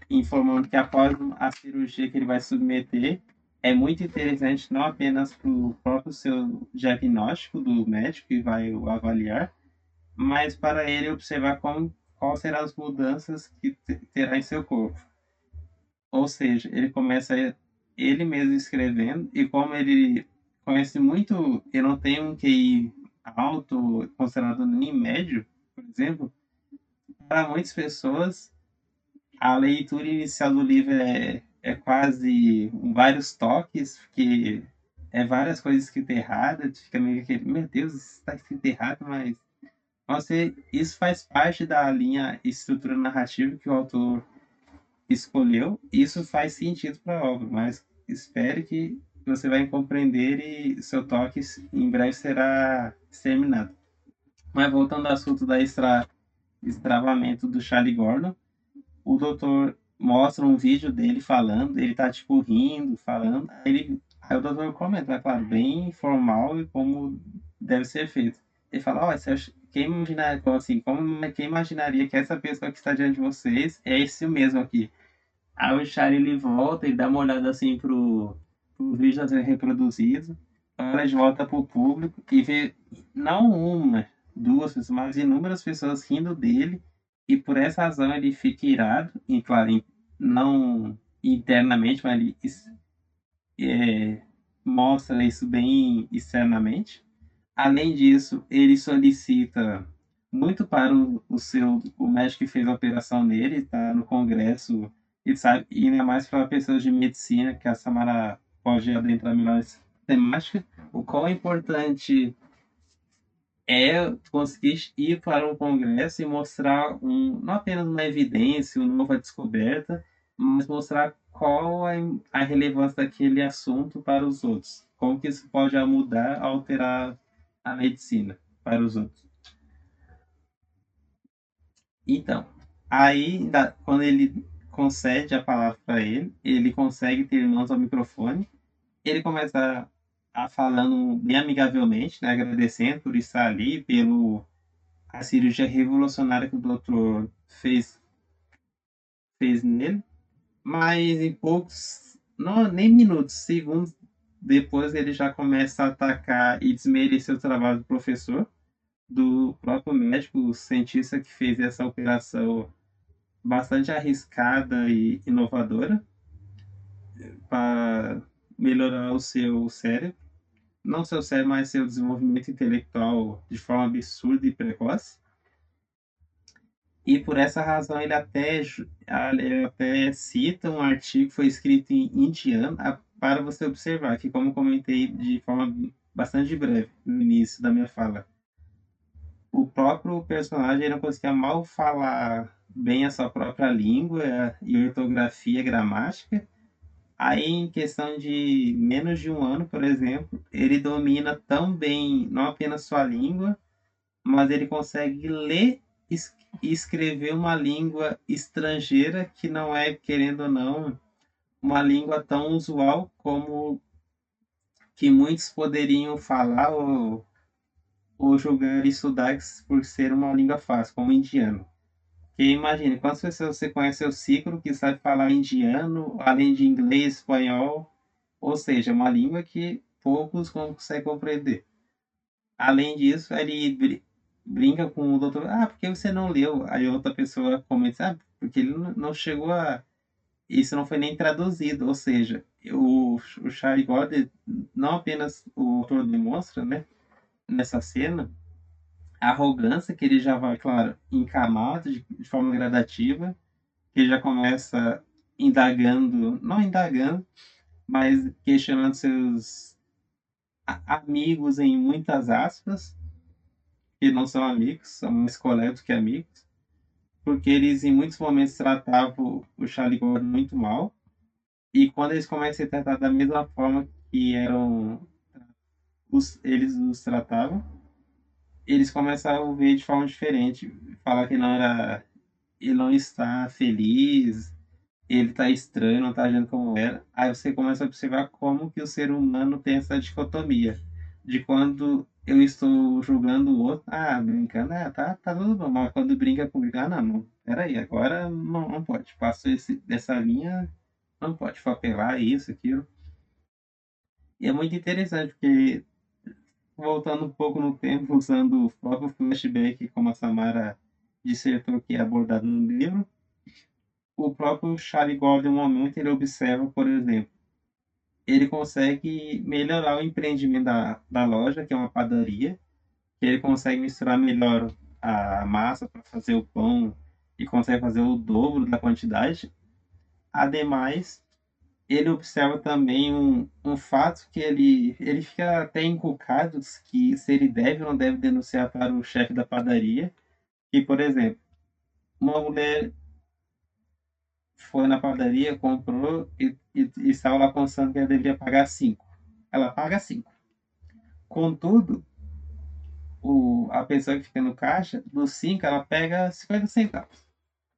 informando que após a cirurgia que ele vai submeter é muito interessante não apenas para o próprio seu diagnóstico do médico que vai o avaliar, mas para ele observar como quais serão as mudanças que terá em seu corpo. Ou seja, ele começa ele mesmo escrevendo e como ele conhece muito, ele não tem um QI alto, considerado nem médio, por exemplo, para muitas pessoas a leitura inicial do livro é, é quase vários toques, porque é várias coisas escritas erradas, fica meio que, meu Deus, isso está escrito errado, mas você, isso faz parte da linha estrutura narrativa que o autor escolheu. Isso faz sentido para a obra, mas espere que você vai compreender e seu toque em breve será exterminado. Mas voltando ao assunto da extra, extravamento do Charlie Gordon, o doutor mostra um vídeo dele falando, ele tá tipo rindo, falando, ele, aí o doutor comenta, é claro, bem formal e como deve ser feito. Ele fala, ó, oh, quem imaginaria, assim, como, quem imaginaria que essa pessoa que está diante de vocês é esse mesmo aqui? Aí o Charlie ele volta e dá uma olhada assim pro, pro vídeo a ser reproduzido, olha de volta pro público e vê não uma, duas pessoas, mas inúmeras pessoas rindo dele e por essa razão ele fica irado, e claro, não internamente, mas ele é, mostra isso bem externamente. Além disso, ele solicita muito para o, o seu o médico que fez a operação nele, está no congresso e sabe, e ainda mais para pessoas de medicina, que a Samara pode adentrar melhor nessa temática, o qual é importante é conseguir ir para um congresso e mostrar um, não apenas uma evidência, uma nova descoberta, mas mostrar qual é a relevância daquele assunto para os outros. Como que isso pode mudar, alterar a medicina para os outros. Então, aí quando ele concede a palavra para ele, ele consegue ter mãos ao microfone, ele começa a falando bem amigavelmente, né, agradecendo por estar ali, pelo a cirurgia revolucionária que o doutor fez fez nele, mas em poucos, não nem minutos, segundos depois ele já começa a atacar e desmerecer o trabalho do professor, do próprio médico, cientista que fez essa operação bastante arriscada e inovadora para melhorar o seu cérebro. Não seu cérebro, mas seu desenvolvimento intelectual de forma absurda e precoce. E por essa razão ele até, ele até cita um artigo que foi escrito em indiano, para você observar, que como comentei de forma bastante breve no início da minha fala, o próprio personagem não conseguia mal falar bem a sua própria língua e ortografia gramática. Aí, em questão de menos de um ano, por exemplo, ele domina tão bem não apenas sua língua, mas ele consegue ler e escrever uma língua estrangeira que não é, querendo ou não, uma língua tão usual como que muitos poderiam falar ou, ou julgar e estudar por ser uma língua fácil, como indiano. Porque imagine, quantas pessoas você conhece o ciclo que sabe falar indiano, além de inglês, espanhol, ou seja, uma língua que poucos conseguem compreender. Além disso, ele brinca com o doutor, ah, por que você não leu? Aí outra pessoa comenta, ah, porque ele não chegou a. Isso não foi nem traduzido, ou seja, o, o Charlie Gordon, não apenas o autor demonstra, né, nessa cena, arrogância que ele já vai, claro, encamado de, de forma gradativa, que ele já começa indagando, não indagando, mas questionando seus amigos em muitas aspas, que não são amigos, são mais colegas que amigos, porque eles em muitos momentos tratavam o Charlie Gordon muito mal, e quando eles começam a tratar da mesma forma que eram os, eles os tratavam, eles começam a ver de forma diferente, falar que não era, ele não está feliz, ele está estranho, não está agindo como era. Aí você começa a observar como que o ser humano tem essa dicotomia de quando eu estou julgando o outro, ah, brincando, ah, tá, tá tudo bom, mas quando brinca comigo, ah, não, não, peraí, agora não, não pode, passou esse, dessa linha, não pode fapelar isso, aquilo. E é muito interessante, porque voltando um pouco no tempo, usando o próprio flashback, como a Samara dissertou que é abordado no livro, o próprio Charlie Gordon, no momento, ele observa, por exemplo, ele consegue melhorar o empreendimento da, da loja, que é uma padaria, que ele consegue misturar melhor a massa para fazer o pão e consegue fazer o dobro da quantidade. Ademais, ele observa também um, um fato que ele, ele fica até encucado que se ele deve ou não deve denunciar para o chefe da padaria. Que, por exemplo, uma mulher foi na padaria, comprou e, e, e estava lá pensando que ela deveria pagar 5. Ela paga 5. Contudo, o, a pessoa que fica no caixa, dos 5, ela pega 50 centavos.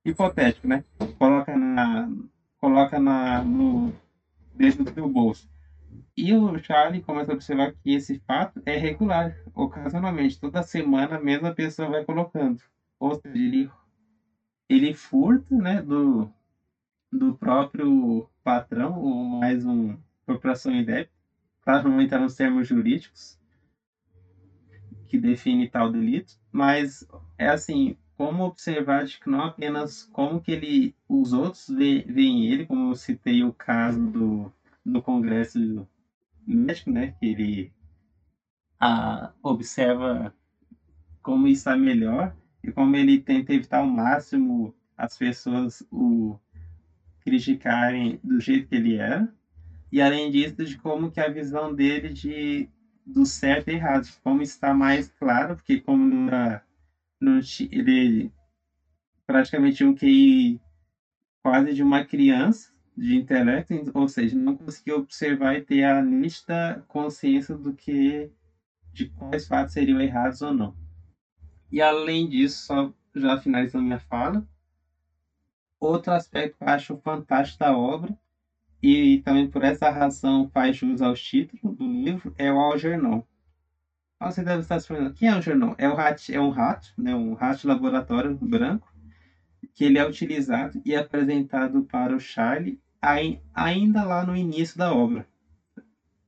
Hipotético, né? Coloca na, coloca na, no, dentro do seu bolso. E o Charlie começa a observar que esse fato é regular, ocasionalmente. Toda semana a mesma pessoa vai colocando. Ou seja, ele, ele furta né, do, do próprio patrão, ou mais um corporação em débito. Claro, não entrar nos termos jurídicos que define tal delito, mas é assim, como observar de que não apenas como que ele, os outros veem ele, como eu citei o caso do, do Congresso Médico, né, que ele observa como está melhor e como ele tenta evitar ao máximo as pessoas o criticarem do jeito que ele era. E além disso de como que a visão dele de do certo e errado, como está mais claro, porque como não não, ele praticamente um QI quase de uma criança de intelecto, ou seja, não conseguiu observar e ter a nítida consciência do que de quais fatos seriam errados ou não. E além disso, só já finalizando minha fala, outro aspecto que eu acho fantástico da obra e também por essa razão faz jus aos títulos do livro é o Algernon. Você deve estar se perguntando, quem é o jornal? É, o rato, é um rato, né, um rato laboratório branco, que ele é utilizado e apresentado para o Charlie ainda lá no início da obra.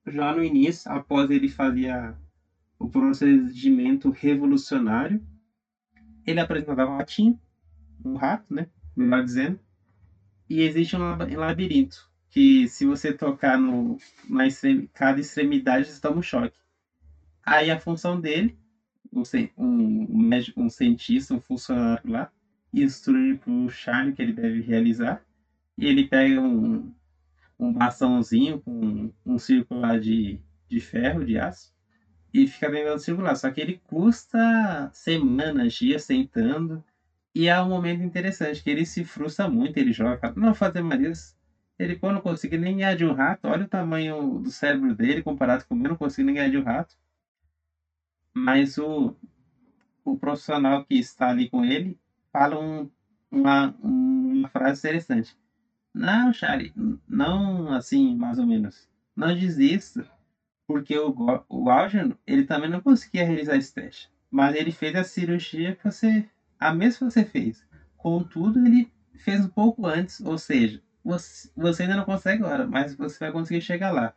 Já no início, após ele fazia o procedimento revolucionário, ele apresentava um ratinho, um rato, né, melhor dizendo, e existe um labirinto, que se você tocar no, na extrem, cada extremidade, você toma um choque. Aí a função dele, um, um um cientista, um funcionário lá, instrui para o Charlie que ele deve realizar. E ele pega um, um bastãozinho com um círculo lá de, de ferro, de aço, e fica tentando circular. Só que ele custa semanas, dias tentando. E é um momento interessante que ele se frustra muito, ele joga, não fazer mais. Ele, pô, não consegui nem ganhar de um rato. Olha o tamanho do cérebro dele comparado com o meu, não consegui nem ganhar de um rato. Mas o, o profissional que está ali com ele fala um, uma, uma frase interessante. Não, Charlie, não assim, mais ou menos. Não desista, porque o, o Algernon, ele também não conseguia realizar esse teste. Mas ele fez a cirurgia que você, a mesma que você fez. Contudo, ele fez um pouco antes, ou seja, você, você ainda não consegue agora, mas você vai conseguir chegar lá.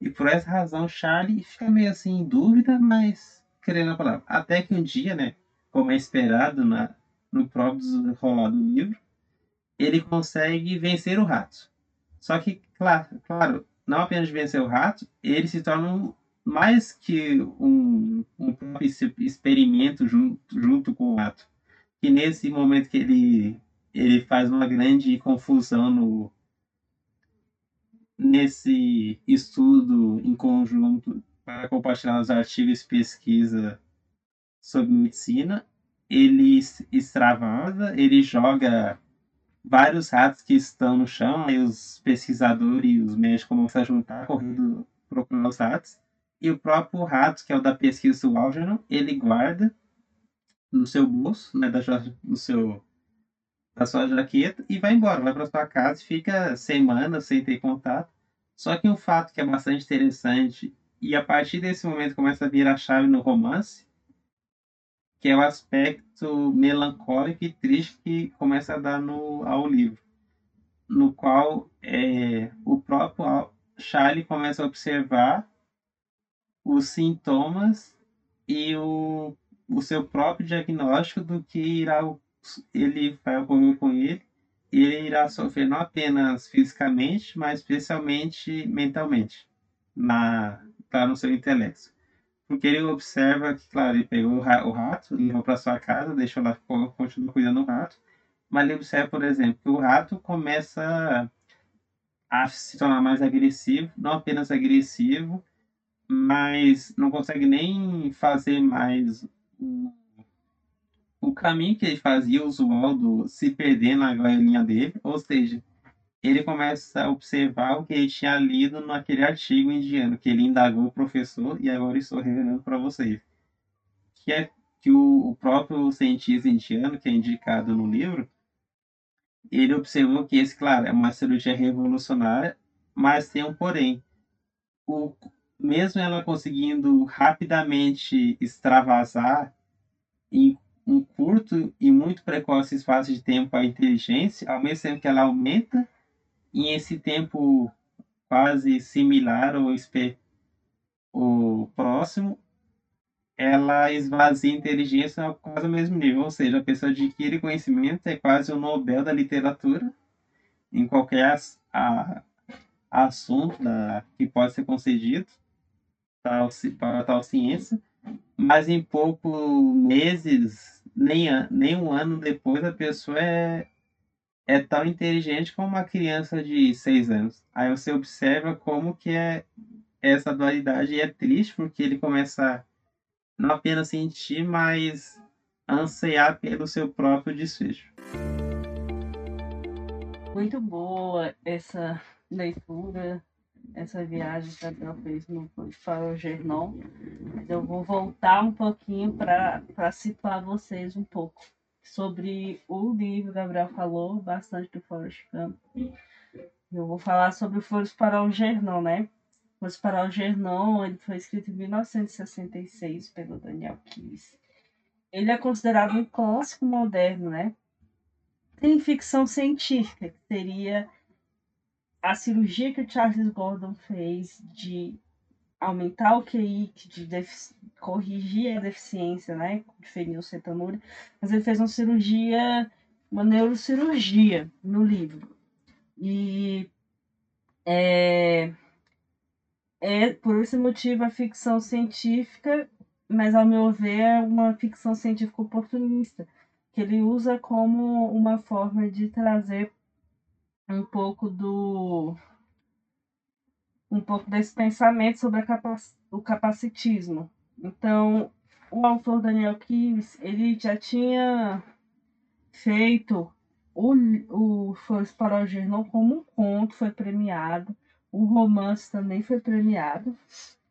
E por essa razão, Charlie fica meio assim em dúvida, mas querendo a palavra. Até que um dia, né, como é esperado na, no próprio desenrolar do livro, ele consegue vencer o rato. Só que, claro, claro não apenas vencer o rato, ele se torna mais que um, um experimento junto, junto com o rato. Que nesse momento que ele, ele faz uma grande confusão no, nesse estudo em conjunto para compartilhar os artigos de pesquisa sobre medicina, ele extravasa, ele joga vários ratos que estão no chão, aí os pesquisadores e os médicos começam a juntar, correndo procurar os ratos, e o próprio rato, que é o da pesquisa do Algernon, ele guarda no seu bolso, né, da, no seu, da sua jaqueta, e vai embora, vai para sua casa e fica semanas sem ter contato. Só que um fato que é bastante interessante, e a partir desse momento começa a virar chave no romance, que é o aspecto melancólico e triste que começa a dar no, ao livro, no qual é, o próprio Charlie começa a observar os sintomas e o, o seu próprio diagnóstico do que irá ele vai ocorrer com ele. Ele irá sofrer não apenas fisicamente, mas especialmente mentalmente, na, tá no seu intelecto. Porque ele observa que, claro, ele pegou o rato, levou para sua casa, deixou lá, continua cuidando do rato. Mas ele observa, por exemplo, que o rato começa a se tornar mais agressivo, não apenas agressivo, mas não consegue nem fazer mais o, o caminho que ele fazia usual do se perder na gaiolinha dele, ou seja, ele começa a observar o que ele tinha lido naquele artigo indiano, que ele indagou o professor e agora estou revelando para vocês. Que é que o, próprio cientista indiano, que é indicado no livro, ele observou que esse, claro, é uma cirurgia revolucionária, mas tem um porém. O, mesmo ela conseguindo rapidamente extravasar em um curto e muito precoce espaço de tempo a inteligência, ao mesmo tempo que ela aumenta em esse tempo quase similar ou, o próximo, ela esvazia a inteligência a quase o mesmo nível, ou seja, a pessoa adquire conhecimento, é quase o Nobel da literatura, em qualquer a, a assunto da, que pode ser concedido tal, para tal ciência, mas em poucos meses, nem, nem um ano depois, a pessoa é é tão inteligente como uma criança de seis anos. Aí você observa como que é essa dualidade e é triste porque ele começa não apenas sentir, mas ansiar pelo seu próprio desfecho. Muito boa essa leitura, essa viagem que Gabriel fez no Farol Gernon. Eu vou voltar um pouquinho para situar vocês um pouco sobre o livro, Gabriel falou bastante do Forrest Gump. Eu vou falar sobre o Flores para o Gernon, né? Flores para o Gernon, ele foi escrito em 1966 pelo Daniel Keyes. Ele é considerado um clássico moderno, né? Tem ficção científica, que seria a cirurgia que o Charles Gordon fez de aumentar o QI, de corrigir a deficiência, né, de fenilcetonúria, mas ele fez uma cirurgia, uma neurocirurgia no livro. E é, é por esse motivo a ficção científica, mas ao meu ver é uma ficção científica oportunista, que ele usa como uma forma de trazer um pouco do um pouco desse pensamento sobre capac o capacitismo. Então, o autor Daniel Keyes, ele já tinha feito o, o Flores para o Gernon como um conto, foi premiado. O romance também foi premiado.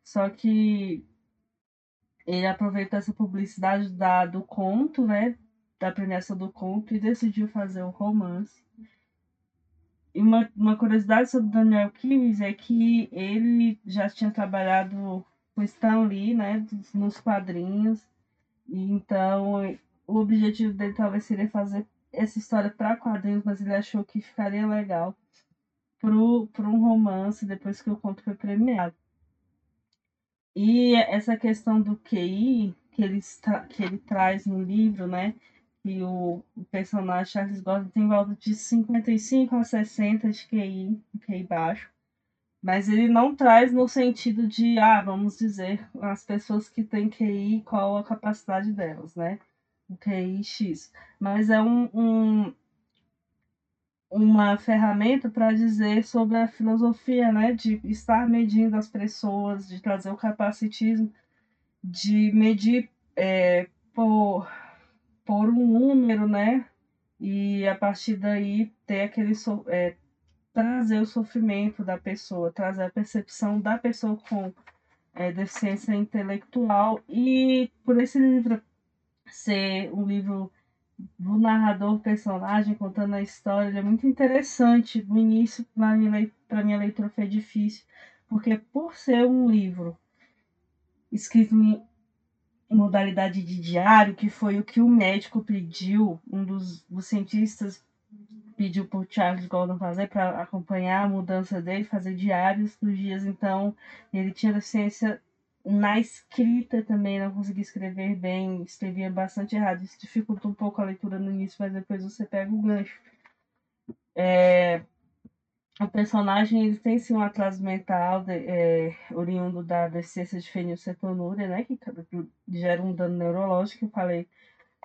Só que ele aproveitou essa publicidade da, do conto, né? Da premiação do conto e decidiu fazer um romance. Uma, uma curiosidade sobre Daniel Keyes é que ele já tinha trabalhado com Stan Lee, né? Nos quadrinhos. Então, o objetivo dele talvez seria fazer essa história para quadrinhos, mas ele achou que ficaria legal para um romance depois que o conto foi premiado. E essa questão do QI que ele, que ele traz no livro, né? Que o, personagem Charles Gordon tem em volta de 55 a 60 de QI, QI baixo. Mas ele não traz no sentido de, ah, vamos dizer, as pessoas que têm QI, qual a capacidade delas, né? O QI X. Mas é um, um uma ferramenta para dizer sobre a filosofia, né, de estar medindo as pessoas, de trazer o capacitismo, de medir é, por, por um número, né, e a partir daí ter aquele é, trazer o sofrimento da pessoa, trazer a percepção da pessoa com é, deficiência intelectual e por esse livro ser um livro do narrador personagem contando a história, ele é muito interessante. No início, para minha, minha leitura foi difícil, porque por ser um livro escrito em modalidade de diário, que foi o que o médico pediu, um dos, dos cientistas pediu para o Charles Gordon fazer para acompanhar a mudança dele, fazer diários dos dias. Então, ele tinha deficiência na escrita também não consegui escrever bem, escrevia bastante errado. Isso dificulta um pouco a leitura no início, mas depois você pega o gancho. É, o personagem ele tem sim um atraso mental de, é, oriundo da deficiência de fenilcetonúria, né, que gera um dano neurológico, eu falei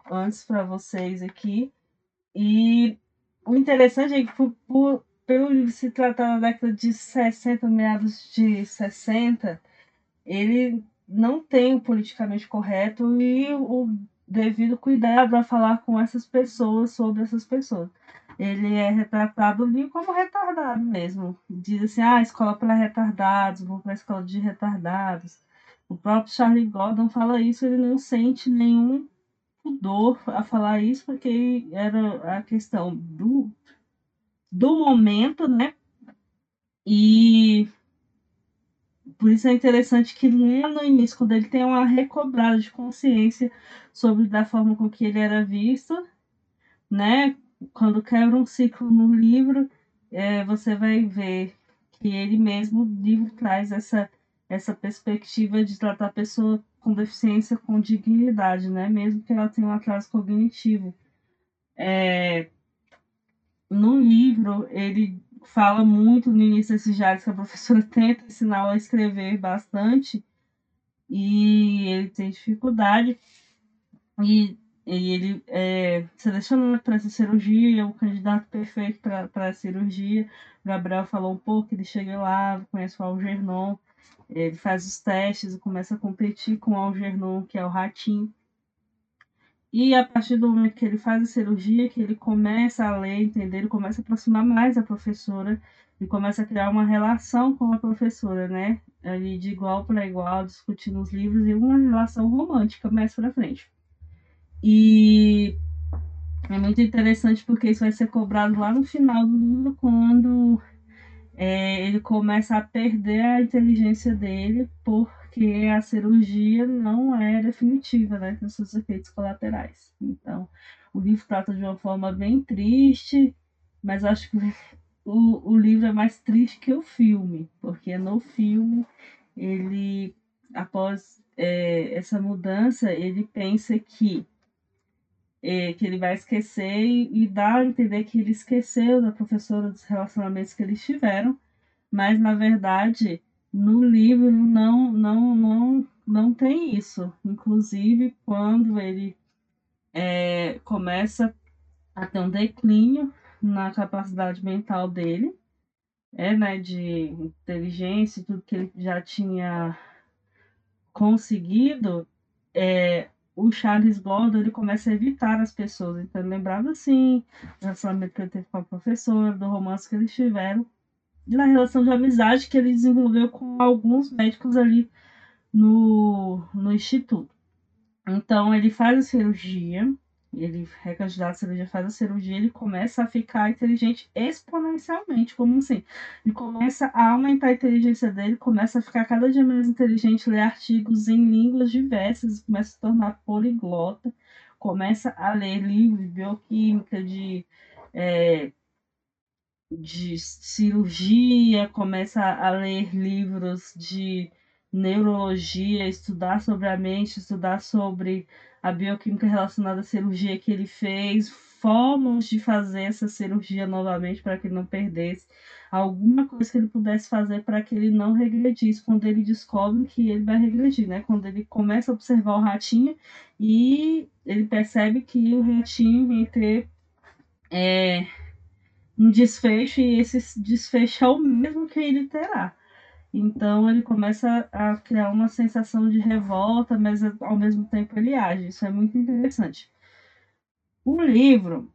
antes para vocês aqui. E o interessante é que por, por, pelo se tratar da década de 60, meados de 60, ele não tem o politicamente correto e o devido cuidado a falar com essas pessoas sobre essas pessoas. Ele é retratado ali como retardado mesmo. Diz assim, ah, escola para retardados, vou para a escola de retardados. O próprio Charlie Gordon fala isso, ele não sente nenhum pudor a falar isso, porque era a questão do, do momento, né? E por isso é interessante que no início, quando ele tem uma recobrada de consciência sobre da forma com que ele era visto, né? Quando quebra um ciclo no livro, é, você vai ver que ele mesmo, o livro traz essa, essa perspectiva de tratar a pessoa com deficiência com dignidade, né? Mesmo que ela tenha um atraso cognitivo. É, no livro, ele fala muito no início desses diários que a professora tenta ensinar a escrever bastante e ele tem dificuldade e, e ele é selecionado para essa cirurgia, o candidato perfeito para a cirurgia. O Gabriel falou um pouco, ele chega lá, conhece o Algernon, ele faz os testes e começa a competir com o Algernon, que é o ratinho. E a partir do momento que ele faz a cirurgia, que ele começa a ler, entender, ele começa a aproximar mais da professora e começa a criar uma relação com a professora, né? Ali de igual para igual, discutindo os livros e uma relação romântica mais para frente. E é muito interessante porque isso vai ser cobrado lá no final do livro, quando é, ele começa a perder a inteligência dele por porque a cirurgia não é definitiva, né? Tem seus efeitos colaterais. Então, o livro trata de uma forma bem triste, mas acho que o, o livro é mais triste que o filme, porque no filme ele, após é, essa mudança, ele pensa que é, que ele vai esquecer e, e dá a entender que ele esqueceu da professora dos relacionamentos que eles tiveram, mas na verdade no livro não, não, não, não tem isso. Inclusive, quando ele é, começa a ter um declínio na capacidade mental dele, é, né, de inteligência, tudo que ele já tinha conseguido, é, o Charles Gordon ele começa a evitar as pessoas. Então, ele lembrava assim, do relacionamento que ele teve com a professora, do romance que eles tiveram, na relação de amizade que ele desenvolveu com alguns médicos ali no, no instituto. Então ele faz a cirurgia, ele é candidato à cirurgia, faz a cirurgia, ele começa a ficar inteligente exponencialmente, como assim? Ele começa a aumentar a inteligência dele, começa a ficar cada dia mais inteligente, ler artigos em línguas diversas, começa a se tornar poliglota, começa a ler livros de bioquímica, de, é, de cirurgia, começa a ler livros de neurologia, estudar sobre a mente, estudar sobre a bioquímica relacionada à cirurgia que ele fez, formas de fazer essa cirurgia novamente para que ele não perdesse, alguma coisa que ele pudesse fazer para que ele não regredisse quando ele descobre que ele vai regredir, né? Quando ele começa a observar o ratinho e ele percebe que o ratinho vai ter é, um desfecho e esse desfecho é o mesmo que ele terá. Então ele começa a criar uma sensação de revolta, mas ao mesmo tempo ele age. Isso é muito interessante. O livro,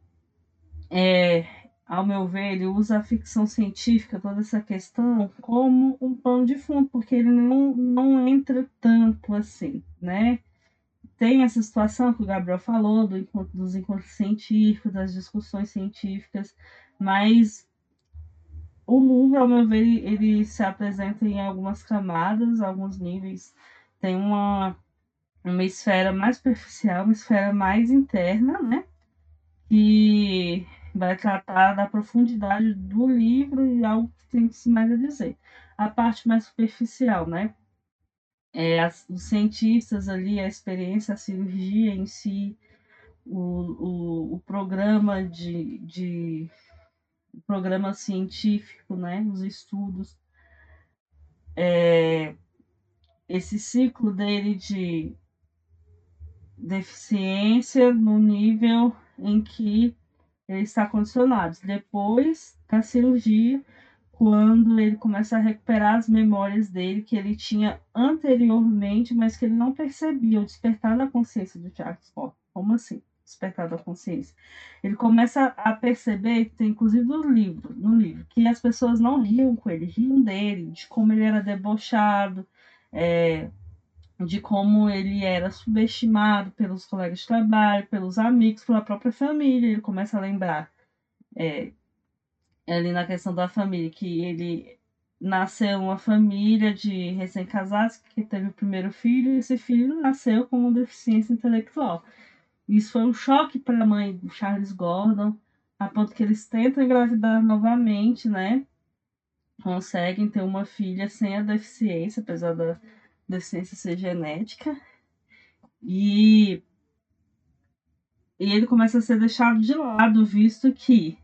é, ao meu ver, ele usa a ficção científica, toda essa questão, como um pano de fundo, porque ele não, não entra tanto assim, né? Tem essa situação que o Gabriel falou, do dos encontros científicos, das discussões científicas, mas o livro, ao meu ver, ele, ele se apresenta em algumas camadas, alguns níveis. Tem uma, uma esfera mais superficial, uma esfera mais interna, né? Que vai tratar da profundidade do livro e algo que tem mais a dizer. A parte mais superficial, né? É, as, os cientistas ali, a experiência, a cirurgia em si, o, o, o programa de, de programa científico, né, os estudos, é, esse ciclo dele de deficiência no nível em que ele está condicionado. Depois da cirurgia, quando ele começa a recuperar as memórias dele que ele tinha anteriormente, mas que ele não percebia, o despertar da consciência do Charles Scott. Como assim? Despertar da consciência, ele começa a perceber, tem inclusive no livro, no livro, que as pessoas não riam com ele, riam dele, de como ele era debochado, é, de como ele era subestimado pelos colegas de trabalho, pelos amigos, pela própria família. Ele começa a lembrar é, ali na questão da família que ele nasceu uma família de recém-casados que teve o primeiro filho e esse filho nasceu com uma deficiência intelectual. Isso foi um choque para a mãe do Charles Gordon, a ponto que eles tentam engravidar novamente, né? Conseguem ter uma filha sem a deficiência, apesar da deficiência ser genética. E, e ele começa a ser deixado de lado, visto que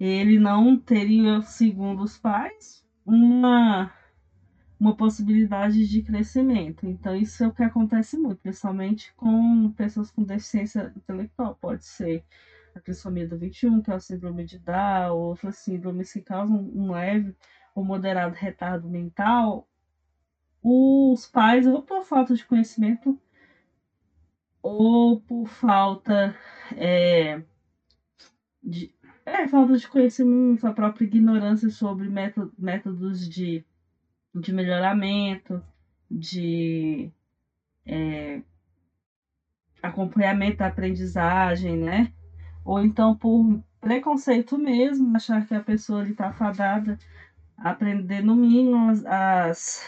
ele não teria, segundo os pais, uma uma possibilidade de crescimento. Então, isso é o que acontece muito, principalmente com pessoas com deficiência intelectual. Pode ser a trissomia do 21, que é o síndrome de Down, ou outras síndromes que causam um leve ou moderado retardo mental. Os pais, ou por falta de conhecimento, ou por falta é, de é, falta de conhecimento, a própria ignorância sobre métodos de de melhoramento, de é, acompanhamento da aprendizagem, né? Ou então por preconceito mesmo, achar que a pessoa está fadada a aprender no mínimo as,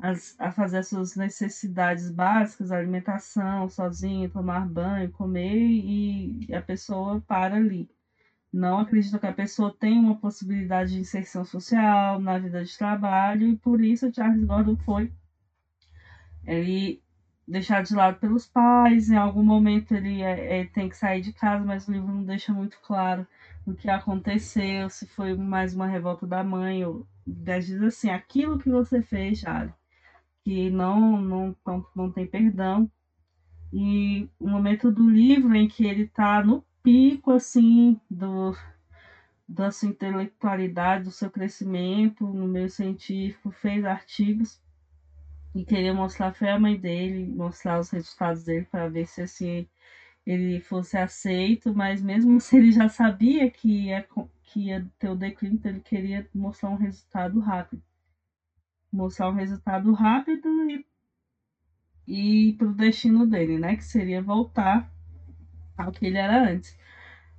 as, a fazer as suas necessidades básicas, alimentação, sozinho, tomar banho, comer, e a pessoa para ali não acredito que a pessoa tenha uma possibilidade de inserção social na vida de trabalho e por isso Charles Gordon foi ele deixado de lado pelos pais. Em algum momento ele é, é, tem que sair de casa, mas o livro não deixa muito claro o que aconteceu, se foi mais uma revolta da mãe ou diz assim, aquilo que você fez, Charles, que não, não, não, não tem perdão. E o momento do livro em que ele está no pico assim do da sua intelectualidade, do seu crescimento no meio científico, fez artigos e queria mostrar foi a mãe dele, mostrar os resultados dele para ver se assim ele fosse aceito, mas mesmo se ele já sabia que ia, que ia ter o declínio, então ele queria mostrar um resultado rápido. mostrar um resultado rápido e, e para o destino dele, né? Que seria voltar ao que ele era antes.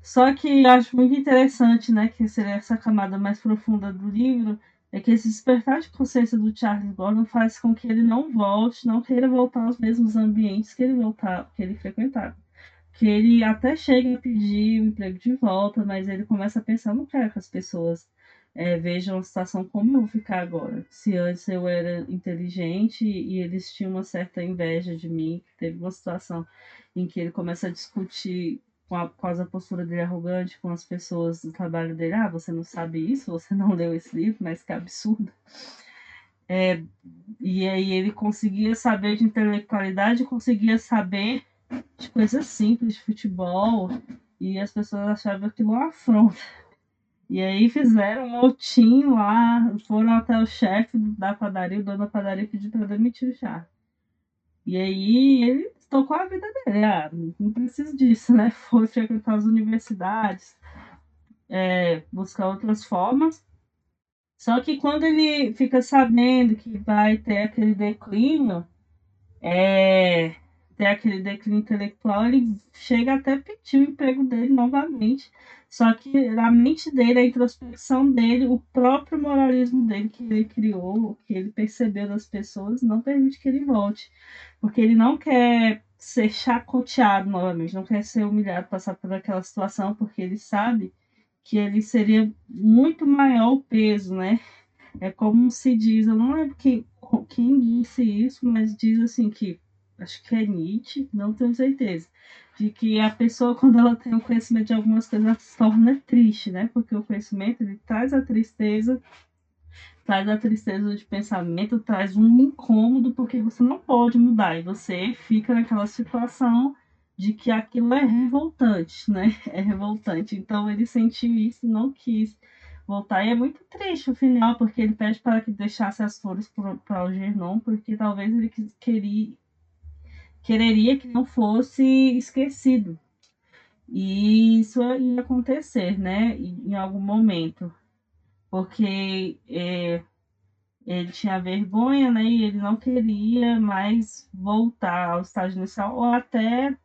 Só que eu acho muito interessante, né? Que seria essa camada mais profunda do livro, é que esse despertar de consciência do Charles Gordon faz com que ele não volte, não queira voltar aos mesmos ambientes que ele voltar, que ele frequentava. Que ele até chega a pedir o emprego de volta, mas ele começa a pensar, não quero que as pessoas é, vejam a situação como eu vou ficar agora. Se antes eu era inteligente e eles tinham uma certa inveja de mim, teve uma situação em que ele começa a discutir com a, com a postura dele arrogante com as pessoas do trabalho dele. Ah, você não sabe isso, você não leu esse livro, mas que absurdo. É, e aí ele conseguia saber de intelectualidade, conseguia saber de coisas simples, de futebol, e as pessoas achavam aquilo uma afronta. E aí fizeram um motim lá, foram até o chefe da padaria, o dono da padaria pediu para demitir o chá. E aí ele tocou a vida dele. Ah, não preciso disso, né? Foi frequentar as universidades, é, buscar outras formas. Só que quando ele fica sabendo que vai ter aquele declínio, é, ter aquele declínio intelectual, ele chega até pedir o emprego dele novamente. Só que a mente dele, a introspecção dele, o próprio moralismo dele que ele criou, que ele percebeu das pessoas, não permite que ele volte. Porque ele não quer ser chacoteado novamente, não quer ser humilhado, passar por aquela situação, porque ele sabe que ele seria muito maior o peso, né? É como se diz, eu não lembro quem, quem disse isso, mas diz assim que, acho que é Nietzsche, não tenho certeza, de que a pessoa, quando ela tem o conhecimento de algumas coisas, ela se torna triste, né? Porque o conhecimento, ele traz a tristeza traz a tristeza de pensamento, traz um incômodo, porque você não pode mudar e você fica naquela situação de que aquilo é revoltante, né? É revoltante. Então ele sentiu isso e não quis voltar. E é muito triste o final, porque ele pede para que deixasse as flores para o Gernon, porque talvez ele queria, quereria que não fosse esquecido. E isso ia acontecer, né? Em algum momento porque é, ele tinha vergonha, né? E ele não queria mais voltar ao estágio inicial ou até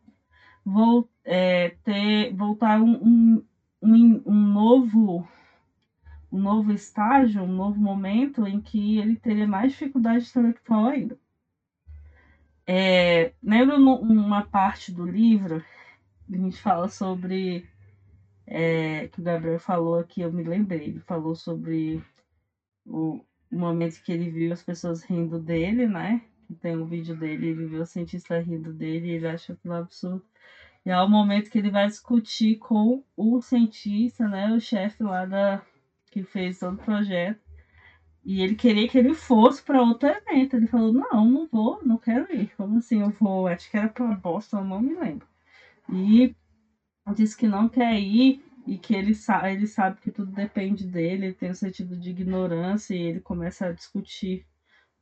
vol é, ter, voltar um, um, um, novo um novo estágio, um novo momento em que ele teria mais dificuldade intelectual ainda. É, lembro uma parte do livro, a gente fala sobre é, que o Gabriel falou aqui, eu me lembrei. Ele falou sobre o, o momento que ele viu as pessoas rindo dele, né? Tem um vídeo dele, ele viu o cientista rindo dele e ele acha aquilo absurdo. E é o momento que ele vai discutir com o cientista, né? O chefe lá da que fez todo o projeto. E ele queria que ele fosse para outro evento. Ele falou: Não, não vou, não quero ir. Como assim eu vou? Acho que era para Boston, não me lembro. E diz que não quer ir e que ele, sa ele sabe que tudo depende dele, ele tem um sentido de ignorância e ele começa a discutir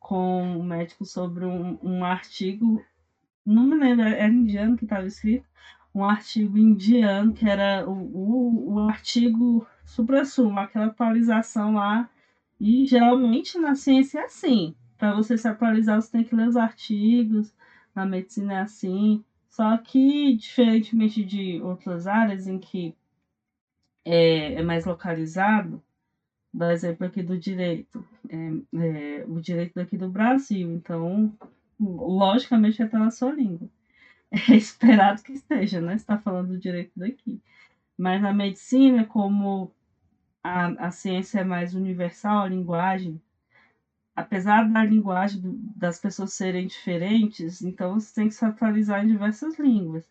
com o médico sobre um, um artigo, não me lembro, era indiano que estava escrito, um artigo indiano que era o, o, o artigo supra-sumo, aquela atualização lá, e geralmente na ciência é assim, para você se atualizar você tem que ler os artigos, na medicina é assim, só que, diferentemente de outras áreas em que é, é mais localizado, por exemplo aqui do direito, é, é, o direito daqui do Brasil, então, logicamente, é pela sua língua. É esperado que esteja, né? Está falando do direito daqui. Mas na medicina, como a, a ciência é mais universal, a linguagem apesar da linguagem das pessoas serem diferentes, então você tem que se atualizar em diversas línguas.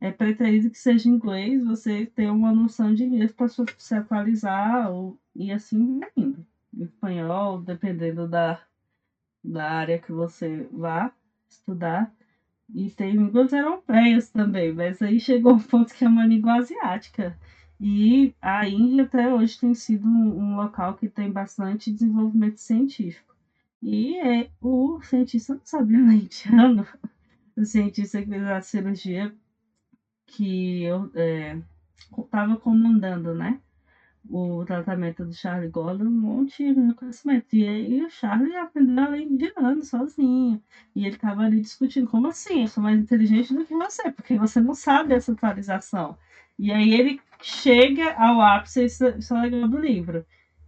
É preterido que seja inglês, você tem uma noção de inglês para se atualizar ou, e assim indo. Espanhol, dependendo da, da área que você vá estudar. E tem línguas europeias também, mas aí chegou um ponto que é uma língua asiática. E a Índia até hoje tem sido um, local que tem bastante desenvolvimento científico. E é, o cientista, não sabia nem indiano, o cientista que fez a cirurgia que eu estava é, comandando, né? o tratamento do Charlie Gordon um monte de conhecimento. E aí o Charlie aprendeu a lei indiana sozinho. E ele estava ali discutindo, como assim? Eu sou mais inteligente do que você, porque você não sabe essa atualização. E aí ele chega ao ápice, isso, isso é legal do livro.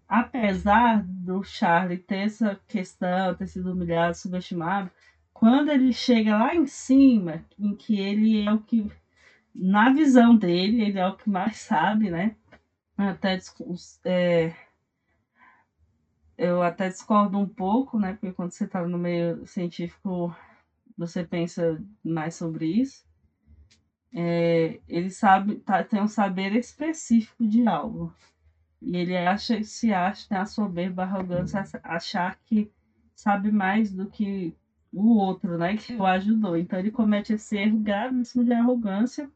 Apesar do Charlie ter essa questão, ter sido humilhado, subestimado, quando ele chega lá em cima, em que ele é o que, na visão dele, ele é o que mais sabe, né? Até é, eu até discordo um pouco, né? Porque quando você está no meio científico, você pensa mais sobre isso. É, ele sabe, tá, tem um saber específico de algo. E ele acha, se acha, tem a soberba, a arrogância, achar que sabe mais do que o outro, né? Que o ajudou. Então ele comete esse erro gravíssimo de arrogância.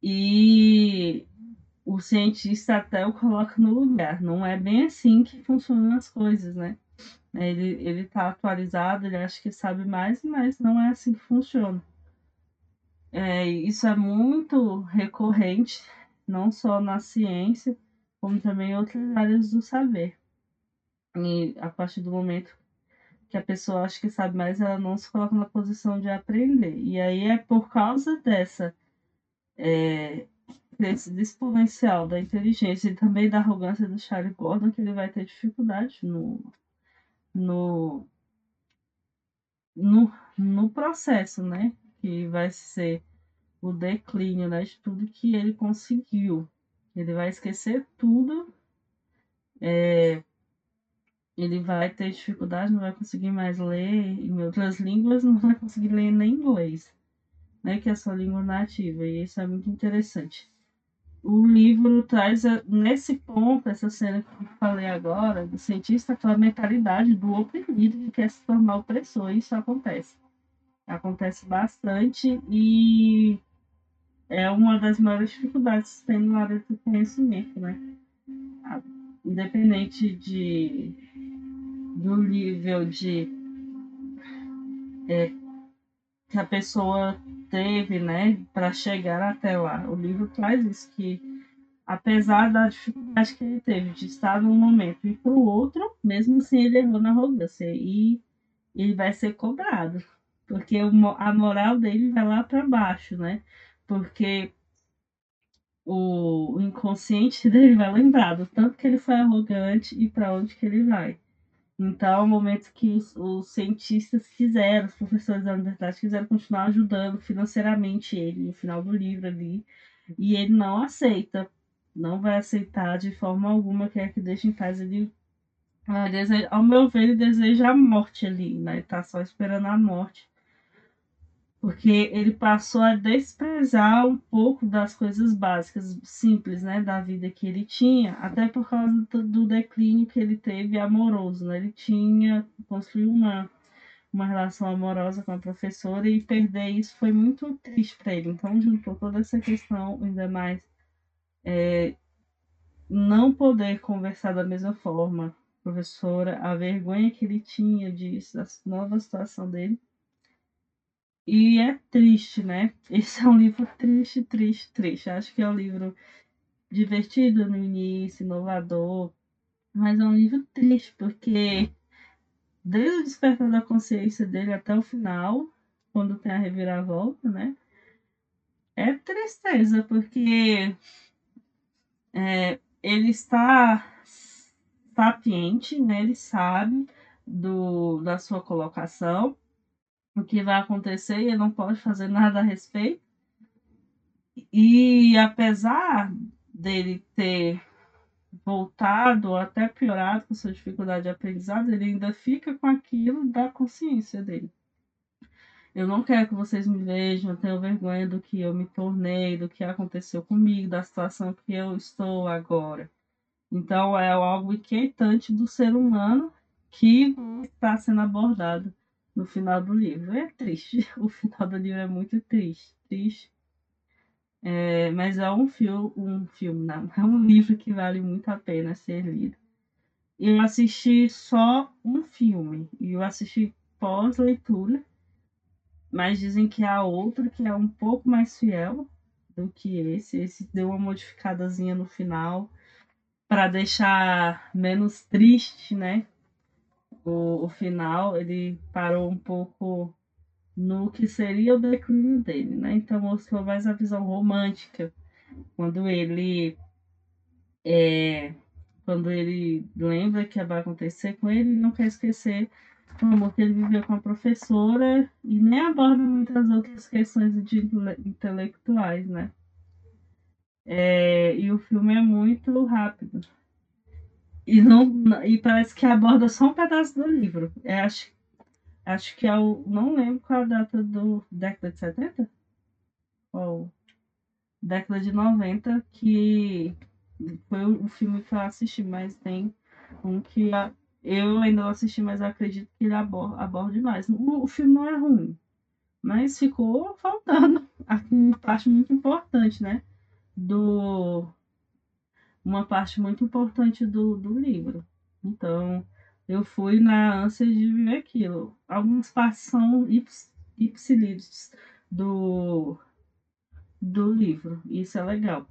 E o cientista até o coloca no lugar. Não é bem assim que funcionam as coisas, né? Ele, ele tá atualizado, ele acha que sabe mais, mas não é assim que funciona. É, isso é muito recorrente, não só na ciência, como também em outras áreas do saber. E a partir do momento que a pessoa acha que sabe mais, ela não se coloca na posição de aprender. E aí é por causa dessa é, desse exponencial da inteligência e também da arrogância do Charlie Gordon que ele vai ter dificuldade no, no, no, no processo, né? Que vai ser o declínio né, de tudo que ele conseguiu. Ele vai esquecer tudo. É, ele vai ter dificuldade, não vai conseguir mais ler em outras línguas, não vai conseguir ler nem inglês, né, que é a sua língua nativa, e isso é muito interessante o livro traz nesse ponto, essa cena que eu falei agora, do cientista, aquela mentalidade do oprimido que quer se tornar opressor, e isso acontece. Acontece bastante e é uma das maiores dificuldades que tem na área do conhecimento, né? Independente de, do nível de é, que a pessoa teve, né, para chegar até lá. O livro traz isso que apesar da dificuldade que ele teve de estar num momento e para o outro, mesmo assim ele errou na arrogância e ele vai ser cobrado, porque a moral dele vai lá para baixo, né? Porque o inconsciente dele vai lembrar do tanto que ele foi arrogante e para onde que ele vai. Então, é o momento que os, os, cientistas quiseram, os professores da universidade quiseram continuar ajudando financeiramente ele no final do livro ali, e ele não aceita, não vai aceitar de forma alguma, quer que deixe em paz. Ele, deseja, ao meu ver, ele deseja a morte ali, né? Ele tá só esperando a morte porque ele passou a desprezar um pouco das coisas básicas, simples, né, da vida que ele tinha, até por causa do, declínio que ele teve amoroso, né? Ele tinha construído uma uma relação amorosa com a professora e perder isso foi muito triste para ele. Então juntou toda essa questão, ainda mais é, não poder conversar da mesma forma, professora, a vergonha que ele tinha disso, da nova situação dele e é triste, né? Esse é um livro triste, triste, triste. Acho que é um livro divertido no início, inovador, mas é um livro triste, porque desde o despertar da consciência dele até o final, quando tem a reviravolta, né? É tristeza, porque é, ele está sapiente, né? Ele sabe do, da sua colocação, o que vai acontecer e ele não pode fazer nada a respeito. E apesar dele ter voltado ou até piorado com sua dificuldade de aprendizado, ele ainda fica com aquilo da consciência dele. Eu não quero que vocês me vejam, eu tenho vergonha do que eu me tornei, do que aconteceu comigo, da situação que eu estou agora. Então é algo inquietante do ser humano que está sendo abordado no final do livro. É triste. O final do livro é muito triste. Triste. É, mas é um filme, um filme, não. É um livro que vale muito a pena ser lido. Eu assisti só um filme. E eu assisti pós-leitura. Mas dizem que há outro que é um pouco mais fiel do que esse. Esse deu uma modificadazinha no final. para deixar menos triste, né? O, o final, ele parou um pouco no que seria o declínio dele, né? Então mostrou mais a visão romântica, quando ele é, quando ele lembra que vai acontecer com ele, ele não quer esquecer o amor que ele viveu com a professora e nem aborda muitas outras questões de intelectuais, né? É, e o filme é muito rápido. E, não, e parece que aborda só um pedaço do livro. É, acho, acho que é o. Não lembro qual a data do. década de 70? Ou. década de 90, que foi o filme que eu assisti, mas tem um que eu ainda não assisti, mas acredito que ele aborda, aborda demais. O, o filme não é ruim, mas ficou faltando uma parte muito importante, né? Do. Uma parte muito importante do, do livro. Então, eu fui na ânsia de ver aquilo. Algumas partes são ips, ipsilídeos do, do livro. Isso é legal.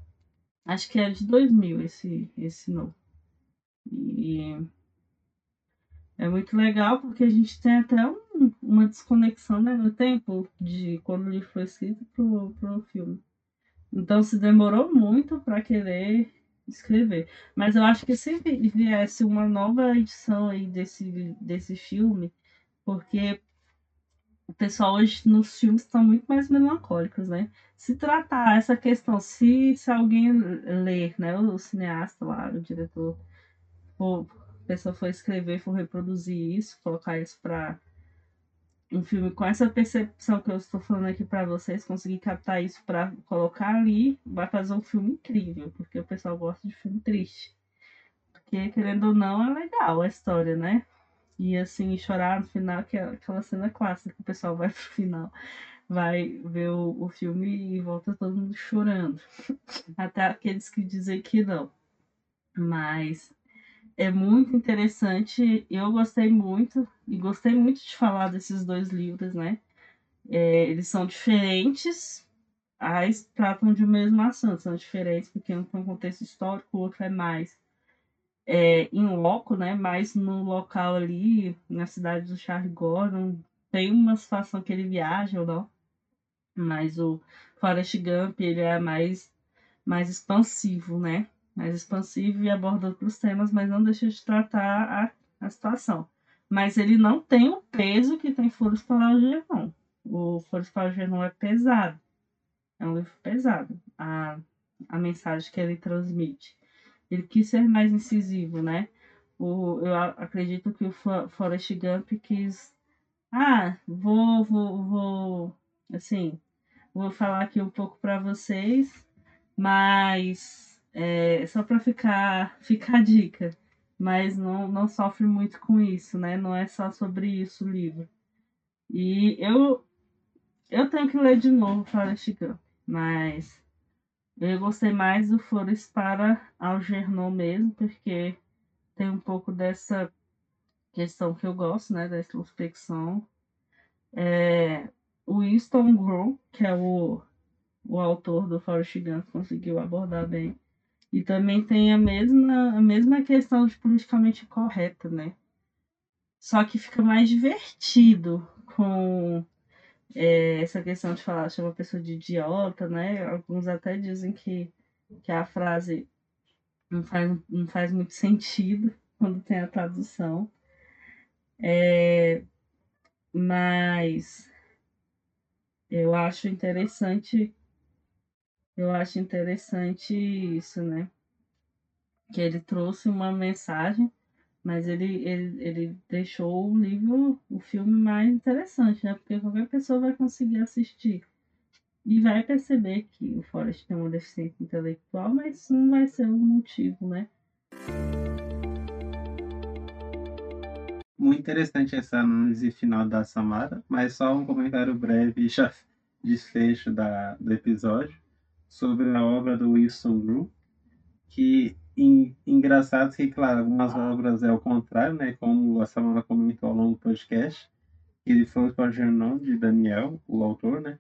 Acho que é de 2000 esse, esse novo. E é muito legal porque a gente tem até um, uma desconexão né, no tempo de quando ele foi escrito pro, pro filme. Então se demorou muito para querer escrever. Mas eu acho que se viesse uma nova edição aí desse, desse filme, porque o pessoal hoje nos filmes estão muito mais melancólicos, né? Se tratar essa questão, se, se alguém ler, né, o cineasta lá, o diretor, ou a pessoa for escrever, for reproduzir isso, colocar isso para um filme com essa percepção que eu estou falando aqui para vocês, conseguir captar isso para colocar ali, vai fazer um filme incrível, porque o pessoal gosta de filme triste. Porque, querendo ou não, é legal a história, né? E assim, chorar no final, que é aquela cena clássica que o pessoal vai pro final, vai ver o, o filme e volta todo mundo chorando. Até aqueles que dizem que não. Mas é muito interessante. Eu gostei muito e gostei muito de falar desses dois livros, né? É, eles são diferentes, mas tratam de um mesmo assunto. São diferentes porque um tem um contexto histórico, o outro é mais é, em loco, né? Mas no local ali, na cidade do Charles Gordon, tem uma situação que ele viaja ou não. Mas o Forrest Gump, ele é mais, mais expansivo, né? Mais expansivo e aborda outros temas, mas não deixa de tratar a, a situação. Mas ele não tem o peso que tem Flores para Algernon. O Flores para Algernon é pesado. É um livro pesado. A, a mensagem que ele transmite. Ele quis ser mais incisivo, né? O, eu acredito que o Forrest Gump quis. Ah, vou, vou, vou. Assim, vou falar aqui um pouco para vocês, mas é, só para ficar, ficar a dica. Mas não, não sofre muito com isso, né? Não é só sobre isso o livro. E eu, eu tenho que ler de novo Forrest Gump, mas eu gostei mais do Flores para Algernon mesmo, porque tem um pouco dessa questão que eu gosto, né, da introspecção. É, o Winston Grow, que é o, o autor do Forrest Gump, conseguiu abordar bem. E também tem a mesma, a mesma questão de politicamente correta, né? Só que fica mais divertido com é, essa questão de falar, chama a pessoa de idiota, né? Alguns até dizem que, que a frase não faz, não faz muito sentido quando tem a tradução. É, mas eu acho interessante eu acho interessante isso, né? Que ele trouxe uma mensagem mas ele, ele, ele deixou o livro, o filme mais interessante, né? Porque qualquer pessoa vai conseguir assistir e vai perceber que o Forrest tem uma deficiência intelectual, mas isso não vai ser o motivo, né? Muito interessante essa análise final da Samara, mas só um comentário breve já desfecho da, do episódio sobre a obra do Wilson Drew, que engraçado que, claro, algumas obras é o contrário, né? Como a Samara comentou ao longo do podcast, ele foi para o Gernon de Daniel, o autor, né?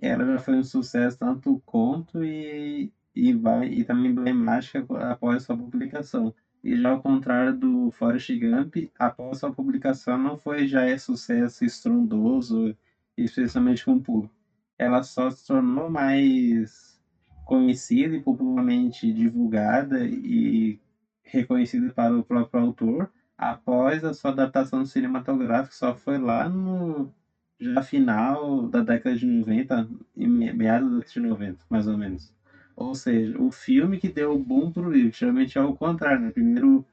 Ela já foi um sucesso tanto o conto e, e, vai, e também emblemática após sua publicação. E já ao contrário do Forrest Gump, após sua publicação não foi já é sucesso estrondoso, especialmente com o público. Ela só se tornou mais conhecida e popularmente divulgada e reconhecida para o próprio autor após a sua adaptação cinematográfica, só foi lá no já final da década de 90, em meados da década de 90, mais ou menos. Ou seja, o filme que deu o boom pro livro, geralmente é o contrário, né? Primeiro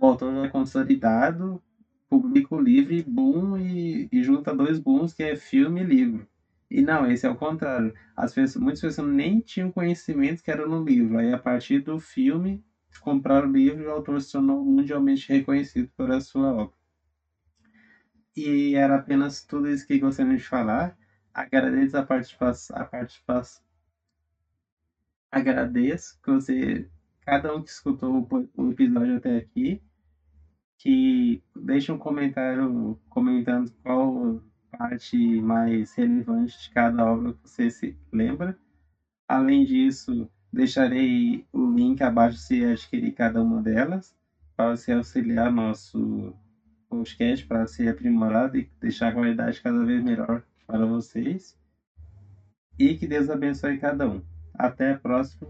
o autor é consolidado, publica o livro e boom, e, e junta dois booms, que é filme e livro. E não, esse é o contrário. As pessoas, muitas pessoas nem tinham conhecimento que era no livro. Aí, a partir do filme, compraram o livro e o autor se tornou mundialmente reconhecido pela sua obra. E era apenas tudo isso que gostaria de falar. Agradeço a participação, a participação agradeço que você, cada um que escutou o episódio até aqui, que deixe um comentário comentando qual parte mais relevante de cada obra que você se lembra. Além disso, deixarei o link abaixo se adquirir cada uma delas, para você auxiliar nosso podcast para ser aprimorado e deixar a qualidade cada vez melhor para vocês. E que Deus abençoe cada um. Até a próxima.